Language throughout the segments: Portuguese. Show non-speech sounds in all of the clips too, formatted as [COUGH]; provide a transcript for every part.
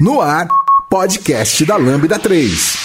No ar, podcast da Lambda 3.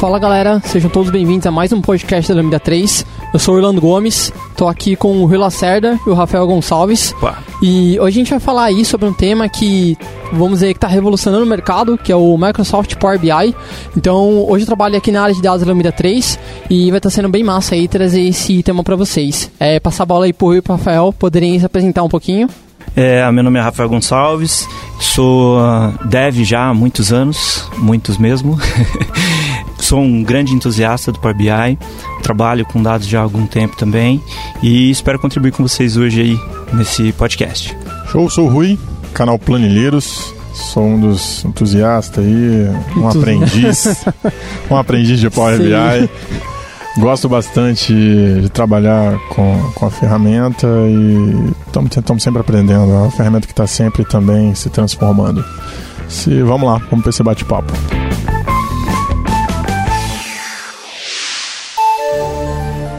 Fala galera, sejam todos bem-vindos a mais um podcast da Lambda 3. Eu sou Orlando Gomes, tô aqui com o Rui Lacerda e o Rafael Gonçalves. Opa. E hoje a gente vai falar aí sobre um tema que, vamos dizer, que está revolucionando o mercado, que é o Microsoft Power BI. Então, hoje eu trabalho aqui na área de dados da Lambda 3 e vai estar tá sendo bem massa aí trazer esse tema para vocês. É, passar a bola aí pro Rui e pro Rafael poderem se apresentar um pouquinho. É, meu nome é Rafael Gonçalves, sou uh, dev já há muitos anos, muitos mesmo. [LAUGHS] sou um grande entusiasta do Power BI, trabalho com dados já há algum tempo também e espero contribuir com vocês hoje aí nesse podcast. Show, sou o Rui, canal Planilheiros, sou um dos entusiastas aí, um aprendiz, [LAUGHS] um aprendiz de Power Sim. BI. Gosto bastante de trabalhar com, com a ferramenta e estamos sempre aprendendo. É uma ferramenta que está sempre também se transformando. Se, vamos lá, vamos para esse bate-papo.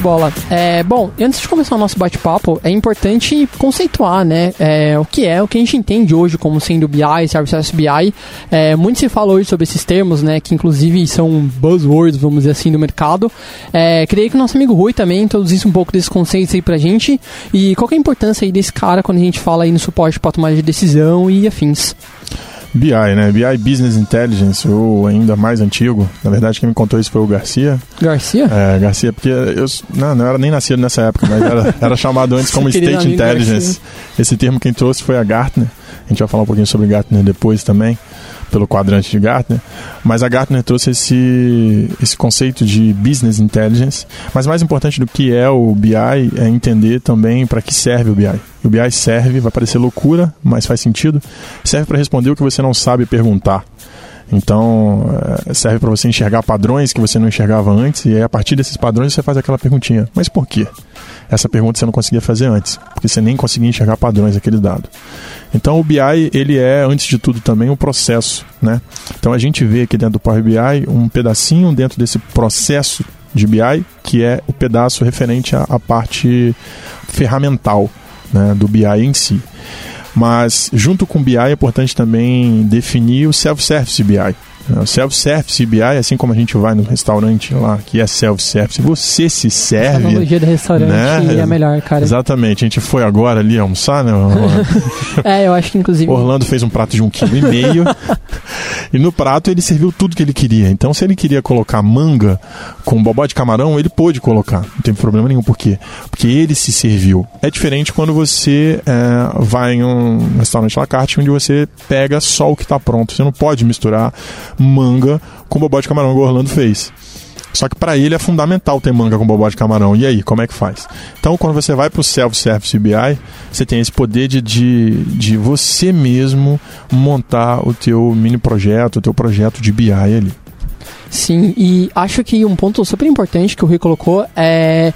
bola. É, bom, antes de começar o nosso bate-papo, é importante conceituar, né, é, o que é, o que a gente entende hoje como sendo BI, Service BI. É, muito se fala hoje sobre esses termos, né, que inclusive são buzzwords, vamos dizer assim, do mercado. É, queria que o nosso amigo Rui também introduzisse um pouco desses conceitos aí pra gente e qual é a importância aí desse cara quando a gente fala aí no suporte para tomada de decisão e afins. BI, né? BI Business Intelligence, ou ainda mais antigo. Na verdade, quem me contou isso foi o Garcia. Garcia? É, Garcia, porque eu não, não era nem nascido nessa época, mas era, [LAUGHS] era chamado antes como State Intelligence. Garcia. Esse termo quem trouxe foi a Gartner. A gente vai falar um pouquinho sobre Gartner depois também pelo quadrante de Gartner, mas a Gartner trouxe esse, esse conceito de business intelligence, mas mais importante do que é o BI é entender também para que serve o BI. O BI serve, vai parecer loucura, mas faz sentido, serve para responder o que você não sabe perguntar. Então, eh, serve para você enxergar padrões que você não enxergava antes, e aí, a partir desses padrões você faz aquela perguntinha: mas por quê? Essa pergunta você não conseguia fazer antes, porque você nem conseguia enxergar padrões daquele dado. Então, o BI, ele é, antes de tudo, também um processo. Né? Então, a gente vê aqui dentro do Power BI um pedacinho dentro desse processo de BI, que é o pedaço referente à, à parte ferramental né, do BI em si. Mas junto com BI é importante também definir o self-service BI. O self-service BI, assim como a gente vai no restaurante lá, que é self-service, você se serve. A tecnologia do restaurante né? é melhor, cara. Exatamente. A gente foi agora ali almoçar, né? [LAUGHS] é, eu acho que inclusive. Orlando fez um prato de um quilo e meio. e no prato ele serviu tudo que ele queria. Então, se ele queria colocar manga com bobó de camarão, ele pôde colocar. Não tem problema nenhum. Por quê? Porque ele se serviu. É diferente quando você é, vai em um restaurante la carte onde você pega só o que está pronto. Você não pode misturar manga com bobó de camarão, igual o Orlando fez. Só que para ele é fundamental ter manga com bobó de camarão. E aí, como é que faz? Então, quando você vai para o Self-Service BI, você tem esse poder de, de, de você mesmo montar o teu mini projeto, o teu projeto de BI ali. Sim, e acho que um ponto super importante que o Rui colocou é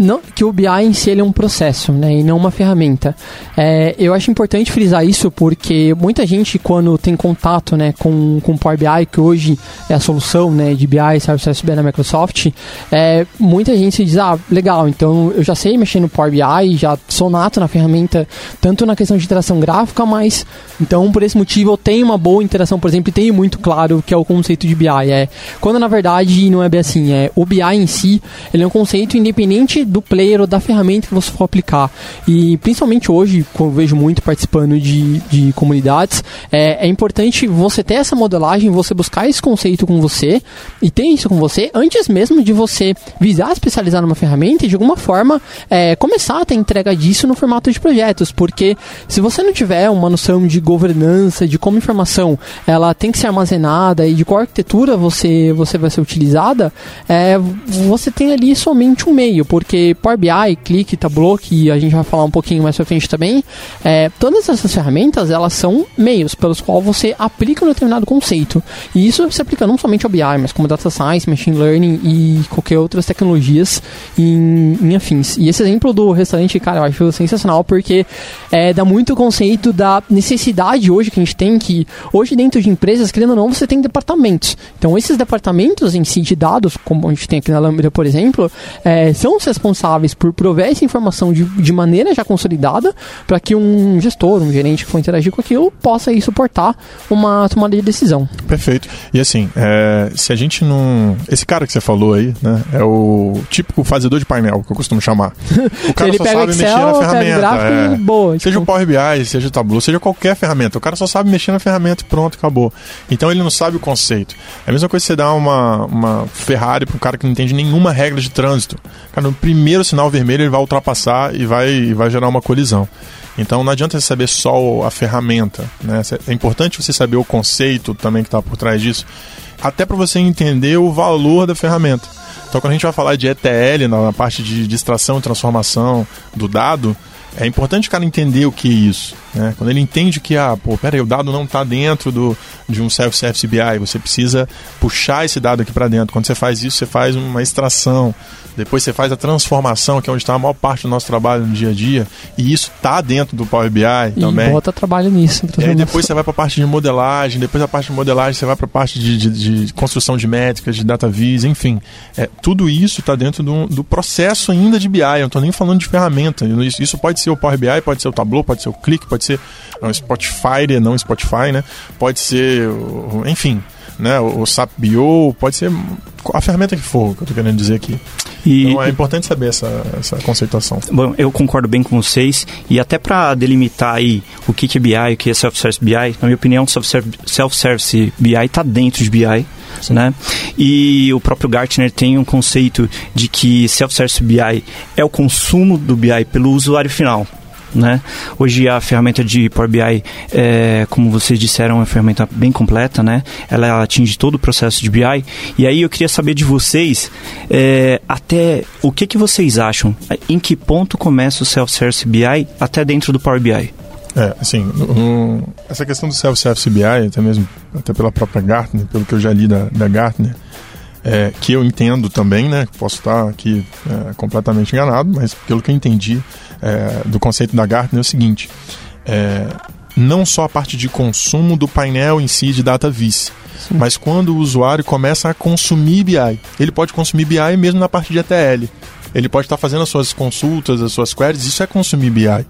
não, que o BI em si é um processo, né, e não uma ferramenta. É, eu acho importante frisar isso porque muita gente quando tem contato, né, com com Power BI que hoje é a solução, né, de BI, Service BI na Microsoft, é, muita gente diz, ah, legal, então eu já sei mexer no Power BI, já sou nato na ferramenta, tanto na questão de interação gráfica, mas então por esse motivo eu tenho uma boa interação, por exemplo, e tenho muito claro que é o conceito de BI. É quando na verdade não é bem assim, é o BI em si, ele é um conceito independente do player ou da ferramenta que você for aplicar. E principalmente hoje, como eu vejo muito participando de, de comunidades, é, é importante você ter essa modelagem, você buscar esse conceito com você e ter isso com você antes mesmo de você visar especializar numa ferramenta e de alguma forma é, começar a ter entrega disso no formato de projetos, porque se você não tiver uma noção de governança, de como informação ela tem que ser armazenada e de qual arquitetura você, você vai ser utilizada, é, você tem ali somente um meio, porque Power BI, Click, Tableau, que a gente vai falar um pouquinho mais pra frente também, é, todas essas ferramentas elas são meios pelos quais você aplica um determinado conceito. E isso se aplica não somente ao BI, mas como Data Science, Machine Learning e qualquer outras tecnologias em, em afins. E esse exemplo do restaurante, cara, eu acho sensacional porque é, dá muito conceito da necessidade hoje que a gente tem que, hoje dentro de empresas, querendo ou não, você tem departamentos. Então esses departamentos em si de dados, como a gente tem aqui na Lambda, por exemplo, é, são responsáveis por prover essa informação de, de maneira já consolidada para que um gestor, um gerente que for interagir com aquilo, possa aí suportar uma tomada de decisão. Perfeito. E assim, é, se a gente não. Esse cara que você falou aí, né? É o típico fazedor de painel, que eu costumo chamar. O cara Ele só sabe Excel, mexer na ferramenta. gráfico é. boa, Seja tipo. o Power BI, seja o Tableau, seja qualquer ferramenta. O cara só sabe mexer na ferramenta e pronto, acabou. Então ele não sabe o conceito. É a mesma coisa que você dar uma, uma Ferrari para um cara que não entende nenhuma regra de trânsito. Cara, no primeiro sinal vermelho ele vai ultrapassar e vai, e vai gerar uma colisão. Então não adianta você saber só a ferramenta. Né? É importante você saber o conceito também que está por trás disso, até para você entender o valor da ferramenta. Então quando a gente vai falar de ETL, na parte de, extração e transformação do dado, é importante o cara entender o que é isso. Né? Quando ele entende que, ah, pô, peraí, o dado não está dentro do, de um self-service BI, você precisa puxar esse dado aqui para dentro. Quando você faz isso, você faz uma extração, depois você faz a transformação, que é onde está a maior parte do nosso trabalho no dia a dia, e isso está dentro do Power BI E também. bota trabalho nisso. E aí depois você vai para a parte de modelagem, depois da parte de modelagem você vai para a parte de, de, de construção de métricas, de data vis, enfim. É, tudo isso está dentro do, do processo ainda de BI, eu não estou nem falando de ferramenta. Isso, isso pode ser o Power BI, pode ser o Tableau, pode ser o Click, pode ser o Spotify, não Spotify, né? Pode ser, enfim, né? o, o SAP BO, pode ser a ferramenta que for, que eu estou querendo dizer aqui. E, Então é importante saber essa, essa conceituação. Bom, eu concordo bem com vocês. E até para delimitar aí o que que é BI e o que é Self-Service BI, na minha opinião, Self-Serv- Self-Service BI está dentro de BI. Né? E o próprio Gartner tem um conceito de que Self-Service BI é o consumo do BI pelo usuário final. Né? Hoje a ferramenta de Power BI, é, como vocês disseram, é uma ferramenta bem completa, né? Ela atinge todo o processo de BI. E aí eu queria saber de vocês, é, até o que, que vocês acham? Em que ponto começa o Self-Service BI até dentro do Power BI? É, assim, no- essa questão do self-service BI, até mesmo até pela própria Gartner, pelo que eu já li da, da Gartner, é, que eu entendo também, né? Posso estar aqui é, completamente enganado, mas pelo que eu entendi é, do conceito da Gartner é o seguinte: é, não só a parte de consumo do painel em si de data vis, mas quando o usuário começa a consumir BI, ele pode consumir BI mesmo na parte de ETL. Ele pode estar fazendo as suas consultas, as suas queries, isso é consumir BI.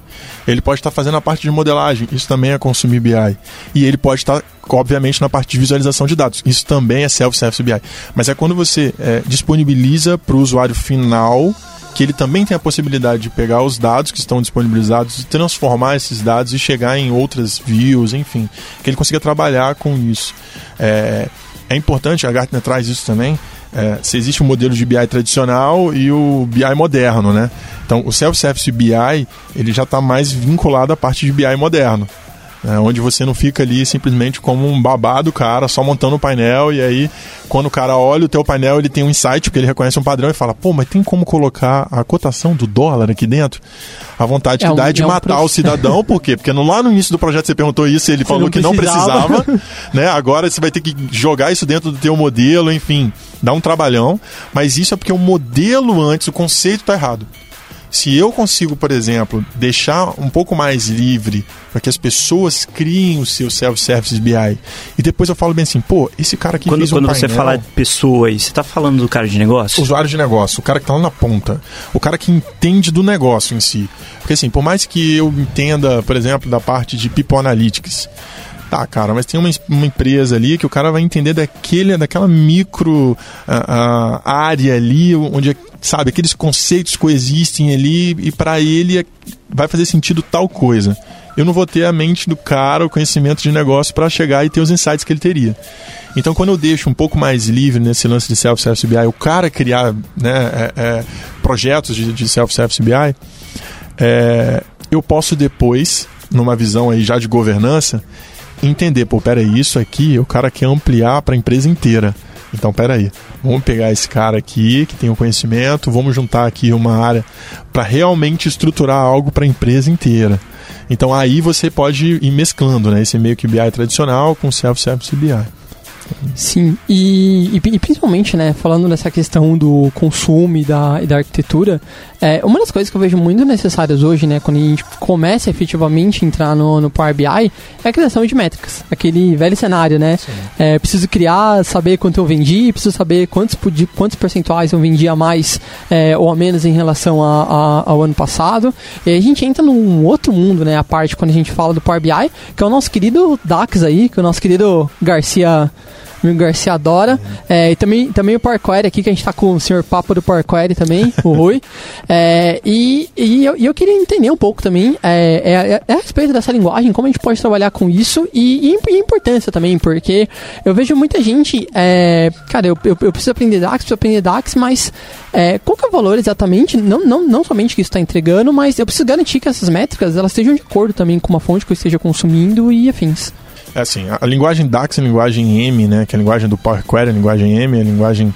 Ele pode estar fazendo a parte de modelagem, isso também é consumir BI. E ele pode estar, obviamente, na parte de visualização de dados, isso também é self-service BI. Mas é quando você é, disponibiliza para o usuário final que ele também tem a possibilidade de pegar os dados que estão disponibilizados e transformar esses dados e chegar em outras views, enfim, que ele consiga trabalhar com isso. É, é importante, a Gartner traz isso também, é, se existe um modelo de BI tradicional e o BI moderno, né? Então, o Self-Service BI, ele já está mais vinculado à parte de BI moderno. né? onde você não fica ali simplesmente como um babado cara, só montando o painel e aí quando o cara olha o teu painel ele tem um insight porque ele reconhece um padrão e fala, pô, mas tem como colocar a cotação do dólar aqui dentro? A vontade É que um- dá é de é um matar pro- o cidadão, por quê? Porque no- lá no início do projeto você perguntou isso e ele falou não que não precisava. precisava, [LAUGHS] né? Agora você vai ter que jogar isso dentro do teu modelo, enfim. Dá um trabalhão, mas isso é porque o modelo antes, o conceito está errado. Se eu consigo, por exemplo, deixar um pouco mais livre para que as pessoas criem o seu self-service BI e depois eu falo bem assim, pô, esse cara aqui quando, fez um Quando painel, você fala de pessoa aí, você está falando do cara de negócio? Usuário de negócio, o cara que está lá na ponta, o cara que entende do negócio em si. Porque assim, por mais que eu entenda, por exemplo, da parte de People Analytics, Tá, cara, mas tem uma, uma empresa ali que o cara vai entender daquele, daquela micro uh, uh, área ali, onde, sabe, aqueles conceitos coexistem ali e para ele vai fazer sentido tal coisa. Eu não vou ter a mente do cara, o conhecimento de negócio para chegar e ter os insights que ele teria. Então, quando eu deixo um pouco mais livre nesse lance de self-service BI, o cara criar né, é, é, projetos de, de self-service BI, é, eu posso depois, numa visão aí já de governança, entender, pô, peraí, isso aqui o cara quer ampliar para a empresa inteira. Então, peraí, vamos pegar esse cara aqui que tem o um conhecimento, vamos juntar aqui uma área para realmente estruturar algo para a empresa inteira. Então, aí você pode ir mesclando né, esse meio que BI tradicional com self-service BI. Sim, e, e, e, principalmente, né, falando dessa questão do consumo e da, e da arquitetura, é, uma das coisas que eu vejo muito necessárias hoje, né, quando a gente começa efetivamente a entrar no, no Power BI, é a criação de métricas. Aquele velho cenário, né? É, preciso criar, saber quanto eu vendi, preciso saber quantos, quantos percentuais eu vendi a mais é, ou a menos em relação a, a, ao ano passado. E a gente entra num outro mundo, né, a parte quando a gente fala do Power BI, que é o nosso querido DAX aí, que é o nosso querido Garcia o Garcia adora. É, e também, também o Parquare aqui, que a gente tá com o senhor Papo do Parquare também, o [LAUGHS] Rui. É, e, e eu, eu, queria entender um pouco também é, é, é, a respeito dessa linguagem, como a gente pode trabalhar com isso e, e, a importância também, porque eu vejo muita gente, é, cara, eu, eu, eu, preciso aprender DAX, preciso aprender DAX, mas é, qual que é o valor exatamente? Não, não, não somente que isso está entregando, mas eu preciso garantir que essas métricas elas estejam de acordo também com uma fonte que eu esteja consumindo e afins. É assim, a, linguagem DAX é a linguagem M, né, que é a linguagem do Power Query, a linguagem M, é a linguagem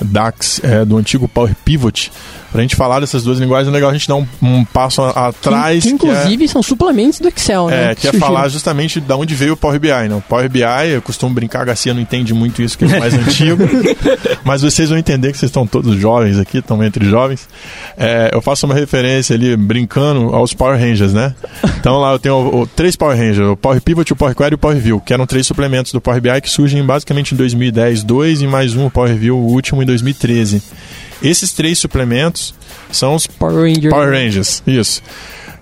DAX é, do antigo Power Pivot Pra gente falar dessas duas linguagens, é legal a gente dar um, um passo atrás. Que, que inclusive que é, são suplementos do Excel, né? É, que é falar justamente de onde veio o Power BI. Não? O Power BI, eu costumo brincar, a Garcia não entende muito isso, que é mais [LAUGHS] antigo. Mas vocês vão entender que vocês estão todos jovens aqui, estão entre jovens. É, eu faço uma referência ali, brincando, aos Power Rangers, né? Então lá eu tenho o, o, três Power Rangers, o Power Pivot, o Power Query e o Power View, que eram três suplementos do Power BI que surgem basicamente em 2010, dois e mais um, o Power View, o último em 2013. Esses três suplementos são os Power Rangers. Power Rangers, isso.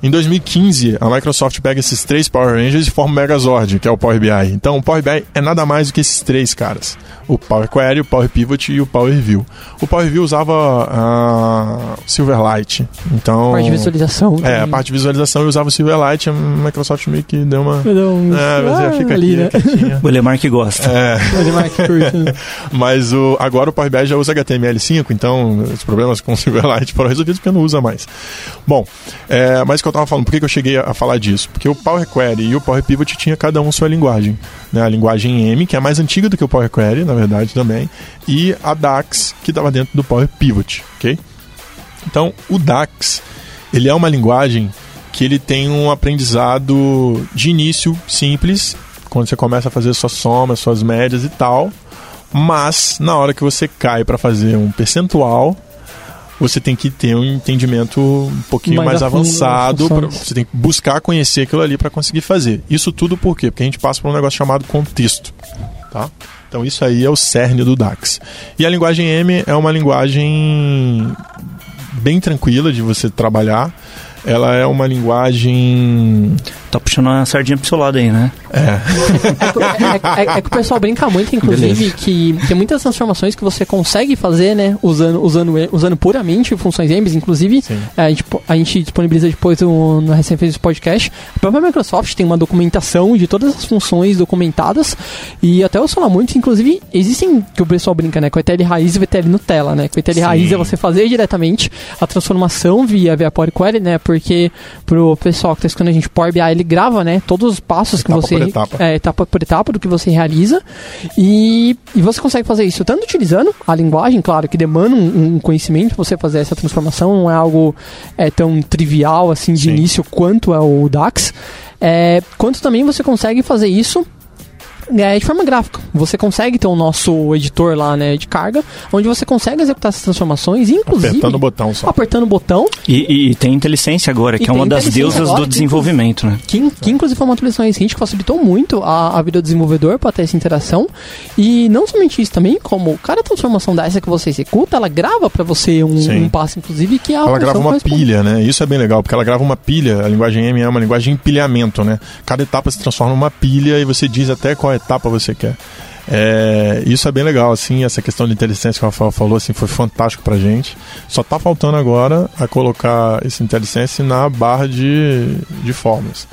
Em 2015, a Microsoft pega esses três Power Rangers e forma o Megazord, que é o Power BI. Então, o Power BI é nada mais do que esses três caras: o Power Query, o Power Pivot e o Power View. O Power View usava a Silverlight. Então, a parte de visualização. É, também. a parte de visualização eu usava o Silverlight. A Microsoft meio que deu uma. Deu um... É, mas ah, fica ali, aqui, né? [LAUGHS] O Lemar que gosta. É. O Lemar que curte. Né? [LAUGHS] mas o, agora o Power BI já usa HTML5, então os problemas com o Silverlight [LAUGHS] foram resolvidos porque não usa mais. Bom, é, mas o que eu estava falando, por que, que eu cheguei a falar disso? Porque o Power Query e o Power Pivot tinha cada um sua linguagem. Né? A linguagem M, que é mais antiga do que o Power Query, na verdade, também, e a DAX, que estava dentro do Power Pivot, ok? Então, o DAX, ele é uma linguagem que ele tem um aprendizado de início simples, quando você começa a fazer suas somas, suas médias e tal, mas na hora que você cai para fazer um percentual, você tem que ter um entendimento um pouquinho mais, mais avançado, pra, você tem que buscar conhecer aquilo ali para conseguir fazer. Isso tudo por quê? Porque a gente passa por um negócio chamado contexto, tá? Então isso aí é o cerne do DAX. E a linguagem M é uma linguagem bem tranquila de você trabalhar ela é uma linguagem. Tá puxando a sardinha pro seu lado aí, né? É. é, é, é, é que o pessoal brinca muito, inclusive, Beleza. que tem muitas transformações que você consegue fazer, né? Usando, usando, usando puramente funções EMBs. Inclusive, a gente, a gente disponibiliza depois no, no recém fez podcast. A própria Microsoft tem uma documentação de todas as funções documentadas. E até eu falar muito, inclusive, existem que o pessoal brinca, né? Com ETL raiz e VTL Nutella, né? Com ETL Sim. raiz é você fazer diretamente a transformação via, via Power Query, né? Porque pro pessoal que tá escutando a gente, Power BI, ele grava, né, todos os passos etapa que você... Por etapa. É, etapa por etapa do que você realiza. E, e você consegue fazer isso tanto utilizando a linguagem, claro, que demanda um, um conhecimento pra você fazer essa transformação, não é algo é, tão trivial, assim, de Sim. início quanto é o DAX. É, quanto também você consegue fazer isso é, de forma gráfica. Você consegue ter o nosso editor lá, né, de carga, onde você consegue executar essas transformações, inclusive... Apertando o botão só. Apertando o botão. E, e, e tem IntelliSense agora, que é uma das deusas agora, do desenvolvimento, né? Que, que inclusive foi uma atualização recente que facilitou muito a, a vida do desenvolvedor para ter essa interação. E não somente isso também, como cada transformação dessa que você executa, ela grava para você um, um, passo, inclusive, que a Ela grava uma pilha, né? Isso é bem legal, porque ela grava uma pilha, a linguagem M é uma linguagem de empilhamento, né? Cada etapa se transforma numa pilha e você diz até qual etapa você quer. É, isso é bem legal, assim, essa questão de inteligência que o Rafael falou, assim, foi fantástico pra gente. Só tá faltando agora a colocar esse inteligência na barra de, de fórmulas.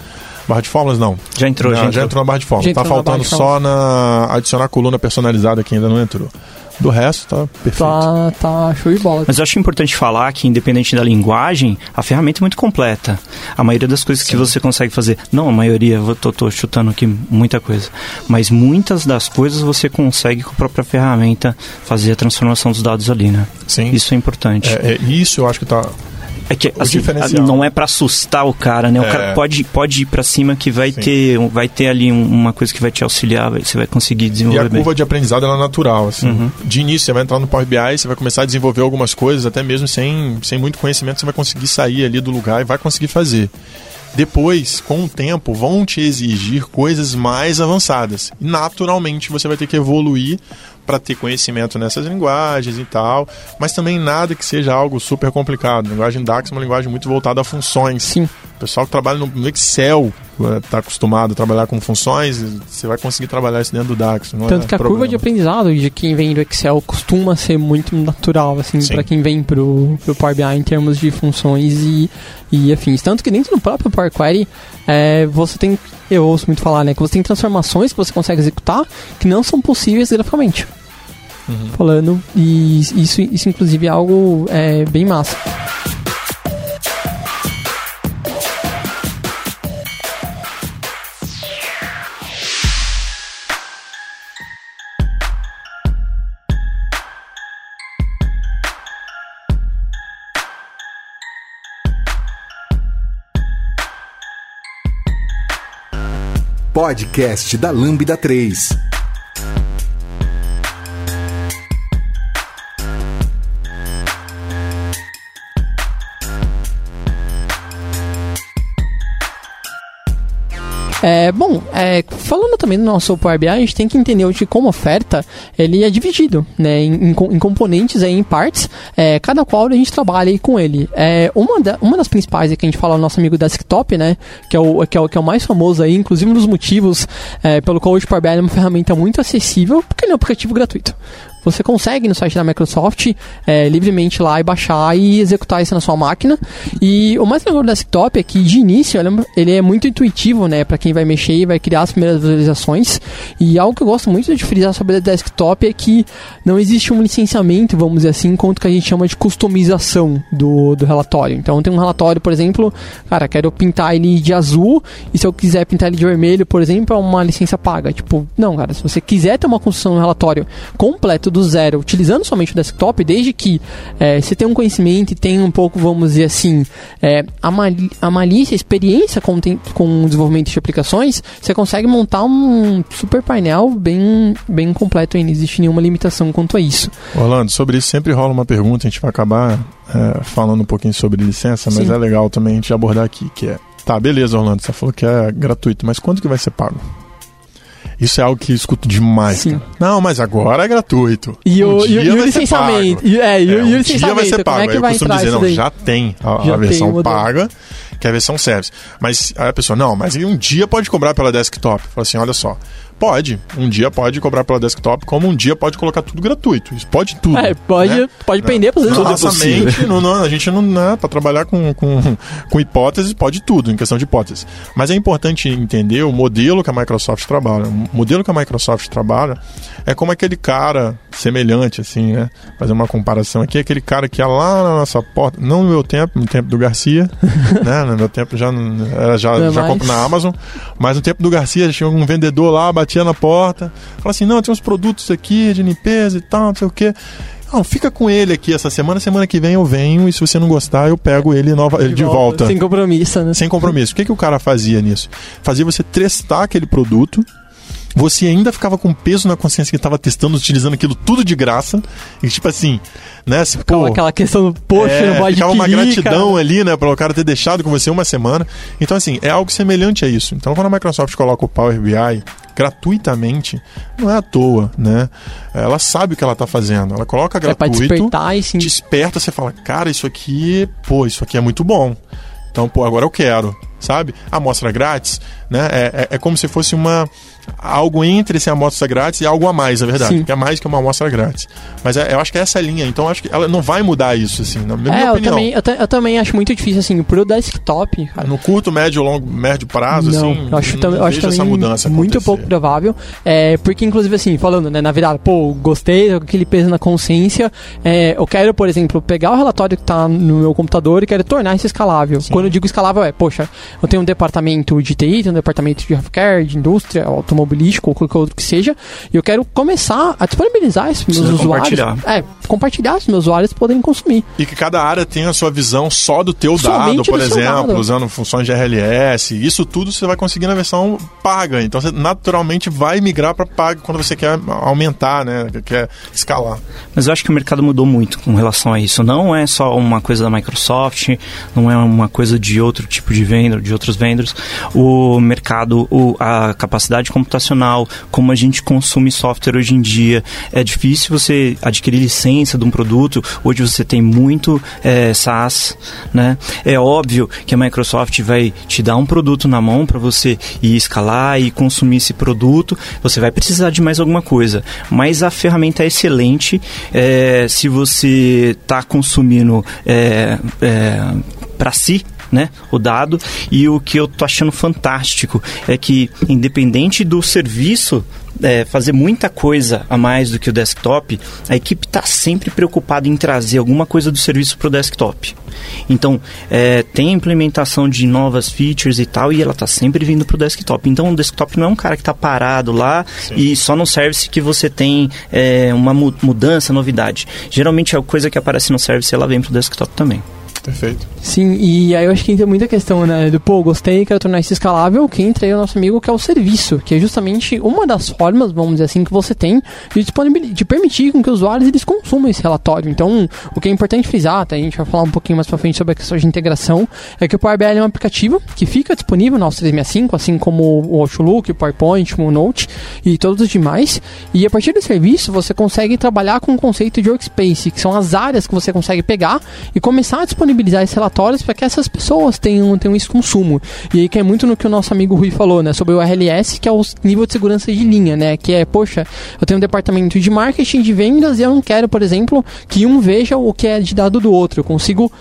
Barra de fórmulas não. Já entrou, já, já, entrou. já entrou na barra de fórmulas. Tá faltando só na adicionar coluna personalizada que ainda não entrou. Do resto, tá perfeito. Tá, tá show de bola. Mas eu acho importante falar que, independente da linguagem, a ferramenta é muito completa. A maioria das coisas Sim. que você consegue fazer, não a maioria, eu tô, tô chutando aqui muita coisa, mas muitas das coisas você consegue com a própria ferramenta fazer a transformação dos dados ali, né? Sim. Isso é importante. É, é isso eu acho que tá é que assim, não é para assustar o cara, né? O é. cara pode, pode ir para cima que vai ter, vai ter ali uma coisa que vai te auxiliar, você vai conseguir desenvolver. E a bem. curva de aprendizado é natural, assim. Uhum. De início você vai entrar no Power BI, você vai começar a desenvolver algumas coisas, até mesmo sem, sem muito conhecimento, você vai conseguir sair ali do lugar e vai conseguir fazer. Depois, com o tempo, vão te exigir coisas mais avançadas. E naturalmente você vai ter que evoluir para ter conhecimento nessas linguagens e tal, mas também nada que seja algo super complicado. A linguagem DAX é uma linguagem muito voltada a funções. Sim. O pessoal que trabalha no Excel está acostumado a trabalhar com funções, você vai conseguir trabalhar isso dentro do DAX. Tanto é que a problema. curva de aprendizado de quem vem do Excel costuma ser muito natural, assim, para quem vem pro, pro Power BI em termos de funções e, e afins. Tanto que dentro do próprio Power Query, é, você tem, eu ouço muito falar, né, que você tem transformações que você consegue executar que não são possíveis graficamente uhum. falando. E isso, isso inclusive é algo é, bem massa. Podcast da Lambda 3. É, bom, é, falando também do nosso Power BI, a gente tem que entender hoje como oferta ele é dividido né, em, em componentes, aí, em partes, é, cada qual a gente trabalha aí com ele. É, uma, da, uma das principais é que a gente fala o nosso amigo desktop, né, que é o, que é o, que é o mais famoso aí, inclusive um dos motivos é, pelo qual o Power BI é uma ferramenta muito acessível, porque ele é um aplicativo gratuito você consegue no site da Microsoft é, livremente lá e baixar e executar isso na sua máquina. E o mais legal do desktop é que de início ele é muito intuitivo, né, para quem vai mexer e vai criar as primeiras visualizações. E algo que eu gosto muito de frisar sobre o desktop é que não existe um licenciamento, vamos dizer assim, quanto que a gente chama de customização do, do relatório. Então tem um relatório, por exemplo, cara, quero pintar ele de azul e se eu quiser pintar ele de vermelho, por exemplo, é uma licença paga. Tipo, não, cara, se você quiser ter uma construção no relatório completo do zero, utilizando somente o desktop, desde que é, você tenha um conhecimento e tenha um pouco, vamos dizer assim, é, a, mali a malícia, a experiência com, com o desenvolvimento de aplicações, você consegue montar um super painel bem, bem completo e não existe nenhuma limitação quanto a isso. Orlando, sobre isso sempre rola uma pergunta, a gente vai acabar é, falando um pouquinho sobre licença, mas Sim. é legal também a gente abordar aqui, que é, tá, beleza, Orlando, você falou que é gratuito, mas quanto que vai ser pago? Isso é algo que eu escuto demais. Sim. Não, mas agora é gratuito. E um o, e, e o licenciamento. E, é, e, é, um o licenciamento. dia vai ser pago. Como é que vai eu costumo dizer, não, já tem a, já a versão paga, que é a versão service. Mas a pessoa, não, mas um dia pode cobrar pela desktop. Fala assim, olha só, Pode. Um dia pode cobrar pela desktop, como um dia pode colocar tudo gratuito. Isso pode tudo. É, pode, né? pode pender para tudo é [LAUGHS] não, não, a gente não, né, para trabalhar com, com, com hipóteses, pode tudo, em questão de hipóteses. Mas é importante entender o modelo que a Microsoft trabalha. O modelo que a Microsoft trabalha é como aquele cara semelhante, assim, né? Fazer uma comparação aqui, aquele cara que ia lá na nossa porta, não no meu tempo, no tempo do Garcia, [LAUGHS] né? No meu tempo já, já, já compro na Amazon, mas no tempo do Garcia tinha um vendedor lá, batia na porta, fala assim, não, tem uns produtos aqui de limpeza e tal, não sei o quê. Não, fica com ele aqui essa semana, semana que vem eu venho e se você não gostar, eu pego ele, nova, ele de, volta, volta. Sem compromisso, né? Sem compromisso. O que, que o cara fazia nisso? Fazia você testar aquele produto você ainda ficava com peso na consciência que estava testando, utilizando aquilo tudo de graça. E tipo assim, né? Se, pô, aquela questão do, poxa, é, não pode Ficava uma gratidão cara. ali, né, para o cara ter deixado com você uma semana. Então, assim, é algo semelhante a isso. Então, quando a Microsoft coloca o Power BI gratuitamente, não é à toa, né? Ela sabe o que ela está fazendo. Ela coloca gratuito, é despertar sim. desperta, você fala, cara, isso aqui, pô, isso aqui é muito bom. Então, pô, agora eu quero, sabe? Amostra grátis, né? É, é, é como se fosse uma algo entre essa amostra grátis e algo a mais, na verdade. Sim. Que é mais que uma amostra grátis. Mas é, eu acho que é essa linha. Então acho que ela não vai mudar isso, assim, na minha, é, opinião. Eu também, eu, eu, também acho muito difícil, assim, pro desktop. Cara. No curto, médio, longo, médio prazo, não, assim. Eu acho, não eu acho também mudança muito pouco provável. É, porque, inclusive, assim, falando, né, na verdade, pô, gostei, aquele peso na consciência. É, eu quero, por exemplo, pegar o relatório que tá no meu computador e quero tornar isso escalável. Sim. Quando eu digo escalável, é, poxa, eu tenho um departamento de TI, tenho um departamento de healthcare, de indústria, automobilístico, qualquer outro que seja, e eu quero começar a disponibilizar para meus usuários. Compartilhar. É, compartilhar os meus usuários poderem consumir. E que cada área tenha a sua visão só do teu Somente dado, por exemplo, dado. usando funções de RLS. Isso tudo você vai conseguir na versão paga. Então você naturalmente vai migrar para paga quando você quer aumentar, né? Quer escalar. Mas eu acho que o mercado mudou muito com relação a isso. Não é só uma coisa da Microsoft, não é uma coisa de outro tipo de vendedor, de outros vendors. O mercado, o, a capacidade computacional, como a gente consome software hoje em dia. É difícil você adquirir licença de um produto. Hoje você tem muito é, SaaS, né? É óbvio que a Microsoft vai te dar um produto na mão para você ir escalar e consumir esse produto. Você vai precisar de mais alguma coisa, mas a ferramenta é excelente. É, se você está consumindo é, é para si, né, o dado. E o que eu tô achando fantástico é que, independente do serviço é, fazer muita coisa a mais do que o desktop, a equipe está sempre preocupada em trazer alguma coisa do serviço para o desktop. Então, é, tem implementação de novas features e tal, e ela está sempre vindo para o desktop. Então, o desktop não é um cara que está parado lá Sim. e só no service que você tem é, uma mudança, novidade. Geralmente, a coisa que aparece no service, ela vem para o desktop também. Perfeito. Sim, e aí eu acho que entra muita questão, né? Do, pô, gostei, quero tornar isso escalável, que entra aí o nosso amigo, que é o serviço, que é justamente uma das formas, vamos dizer assim, que você tem de, de permitir com que os usuários eles consumam esse relatório. Então, o que é importante frisar, tá? a gente vai falar um pouquinho mais pra frente sobre a questão de integração, é que o Power BI é um aplicativo que fica disponível no Office 365, assim como o Outlook, o PowerPoint, o Note e todos os demais. E a partir do serviço, você consegue trabalhar com o conceito de workspace, que são as áreas que você consegue pegar e começar a disponibilizar disponibilizar esses relatórios para que essas pessoas tenham, tenham esse consumo. E aí que é muito no que o nosso amigo Rui falou, né? Sobre o RLS, que é o nível de segurança de linha, né? Que é, poxa, eu tenho um departamento de marketing, de vendas, e eu não quero, por exemplo, que um veja o que é de dado do outro. Eu consigo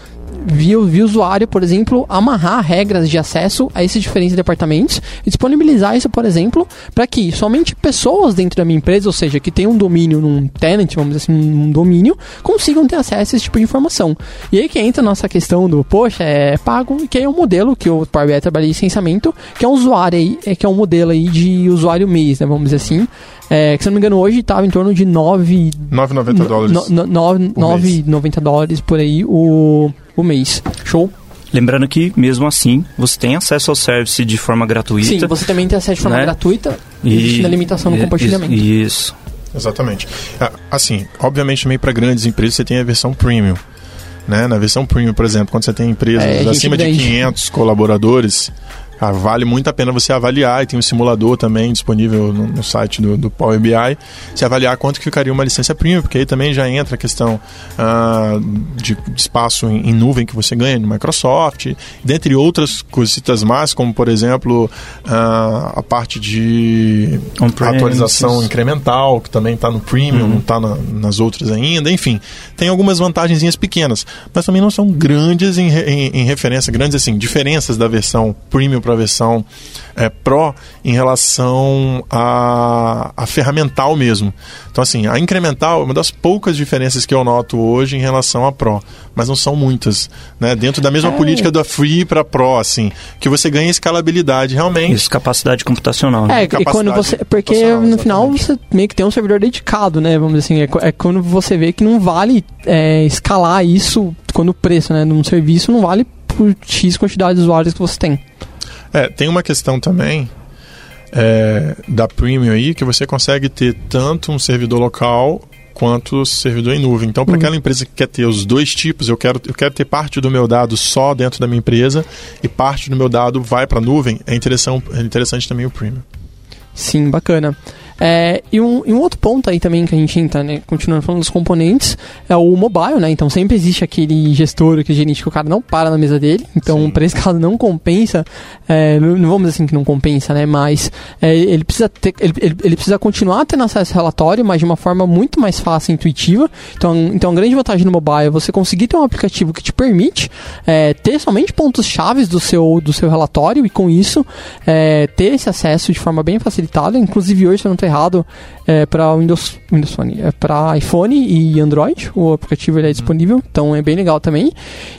via, via usuário, por exemplo, amarrar regras de acesso a esses diferentes departamentos e disponibilizar isso, por exemplo, para que somente pessoas dentro da minha empresa, ou seja, que tem um domínio num tenant, vamos dizer assim, um domínio, consigam ter acesso a esse tipo de informação. E aí que entra a nossa questão do, poxa, é pago, e que é o um modelo que o Power BI trabalha em licenciamento, que é um usuário aí, é, que é um modelo aí de usuário mês, né, vamos dizer assim, é, que se não me engano hoje estava em torno de 9... 9,90 dólares. 9,90 dólares por aí o o mês. Show? Lembrando que, mesmo assim, você tem acesso ao service de forma gratuita. Sim, você também tem acesso de forma né? gratuita, e a limitação no compartilhamento. Isso. Exatamente. Ah, assim, obviamente também para grandes empresas você tem a versão premium. Né? Na versão premium, por exemplo, quando você tem empresas é, acima de 500 colaboradores, ah, vale muito a pena você avaliar, e tem um simulador também disponível no, no site do, do, Power BI, se avaliar quanto que ficaria uma licença premium, porque aí também já entra a questão ah, de, de, espaço em, em, nuvem que você ganha no Microsoft, dentre outras coisitas mais, como por exemplo ah, a parte de atualização incremental, que também está no premium, uhum. não está na, nas outras ainda, enfim, tem algumas vantagens pequenas, mas também não são grandes em, em, em referência, grandes assim, diferenças da versão premium para a versão é, Pro em relação a, a ferramental mesmo. Então, assim, a incremental é uma das poucas diferenças que eu noto hoje em relação a Pro, mas não são muitas. Né? Dentro da mesma é. política da Free para Pro, assim, que você ganha escalabilidade realmente. Isso, capacidade computacional. Né? É, e quando você. Porque no exatamente. final você meio que tem um servidor dedicado, né? Vamos dizer assim, é, é quando você vê que não vale é, escalar isso quando o preço né, de um serviço não vale por X quantidade de usuários que você tem. É, tem uma questão também é, da Premium aí que você consegue ter tanto um servidor local quanto servidor em nuvem. Então, para uhum. aquela empresa que quer ter os dois tipos, eu quero, eu quero ter parte do meu dado só dentro da minha empresa e parte do meu dado vai para a nuvem, é interessante, é interessante também o Premium. Sim, bacana. É, e, um, e, um, outro ponto aí também que a gente entra, né, continuando falando dos componentes, é o mobile, né? Então sempre existe aquele gestor, aquele gerente que o cara não para na mesa dele. Então, para esse caso, não compensa. É, não, vamos dizer assim que não compensa, né? Mas é, ele, precisa ter, ele, ele, ele, precisa continuar tendo acesso ao relatório, mas de uma forma muito mais fácil e intuitiva. Então, então a grande vantagem no mobile é você conseguir ter um aplicativo que te permite é, ter somente pontos chaves do seu, do seu relatório e com isso é, ter esse acesso de forma bem facilitada. Inclusive hoje, eu não errado, é, para Windows, Windows Phone, é para iPhone e Android. O aplicativo ele é disponível, então é bem legal também.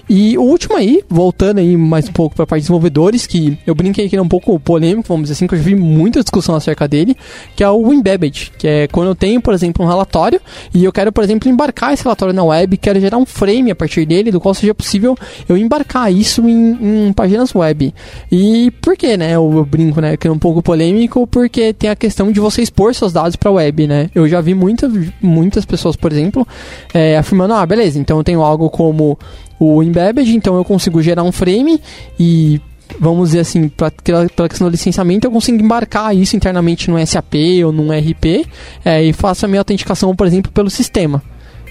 E o último aí, voltando aí mais um pouco para a parte de desenvolvedores, que eu brinquei que é um pouco polêmico, vamos dizer assim, que eu já vi muita discussão acerca dele, que é o Embedded, que é quando eu tenho, por exemplo, um relatório e eu quero, por exemplo, embarcar esse relatório na web, quero gerar um frame a partir dele, do qual seja possível eu embarcar isso em, em páginas web. E por que, né? Eu, eu brinco, né? Que é um pouco polêmico, porque tem a questão de você expor seus dados para a web, né? Eu já vi muita, muitas pessoas, por exemplo, é, afirmando, ah, beleza, então eu tenho algo como o Embedded, então eu consigo gerar um frame e vamos dizer assim, pela questão do licenciamento, eu consigo embarcar isso internamente no SAP ou num RP é, e faço a minha autenticação, por exemplo, pelo sistema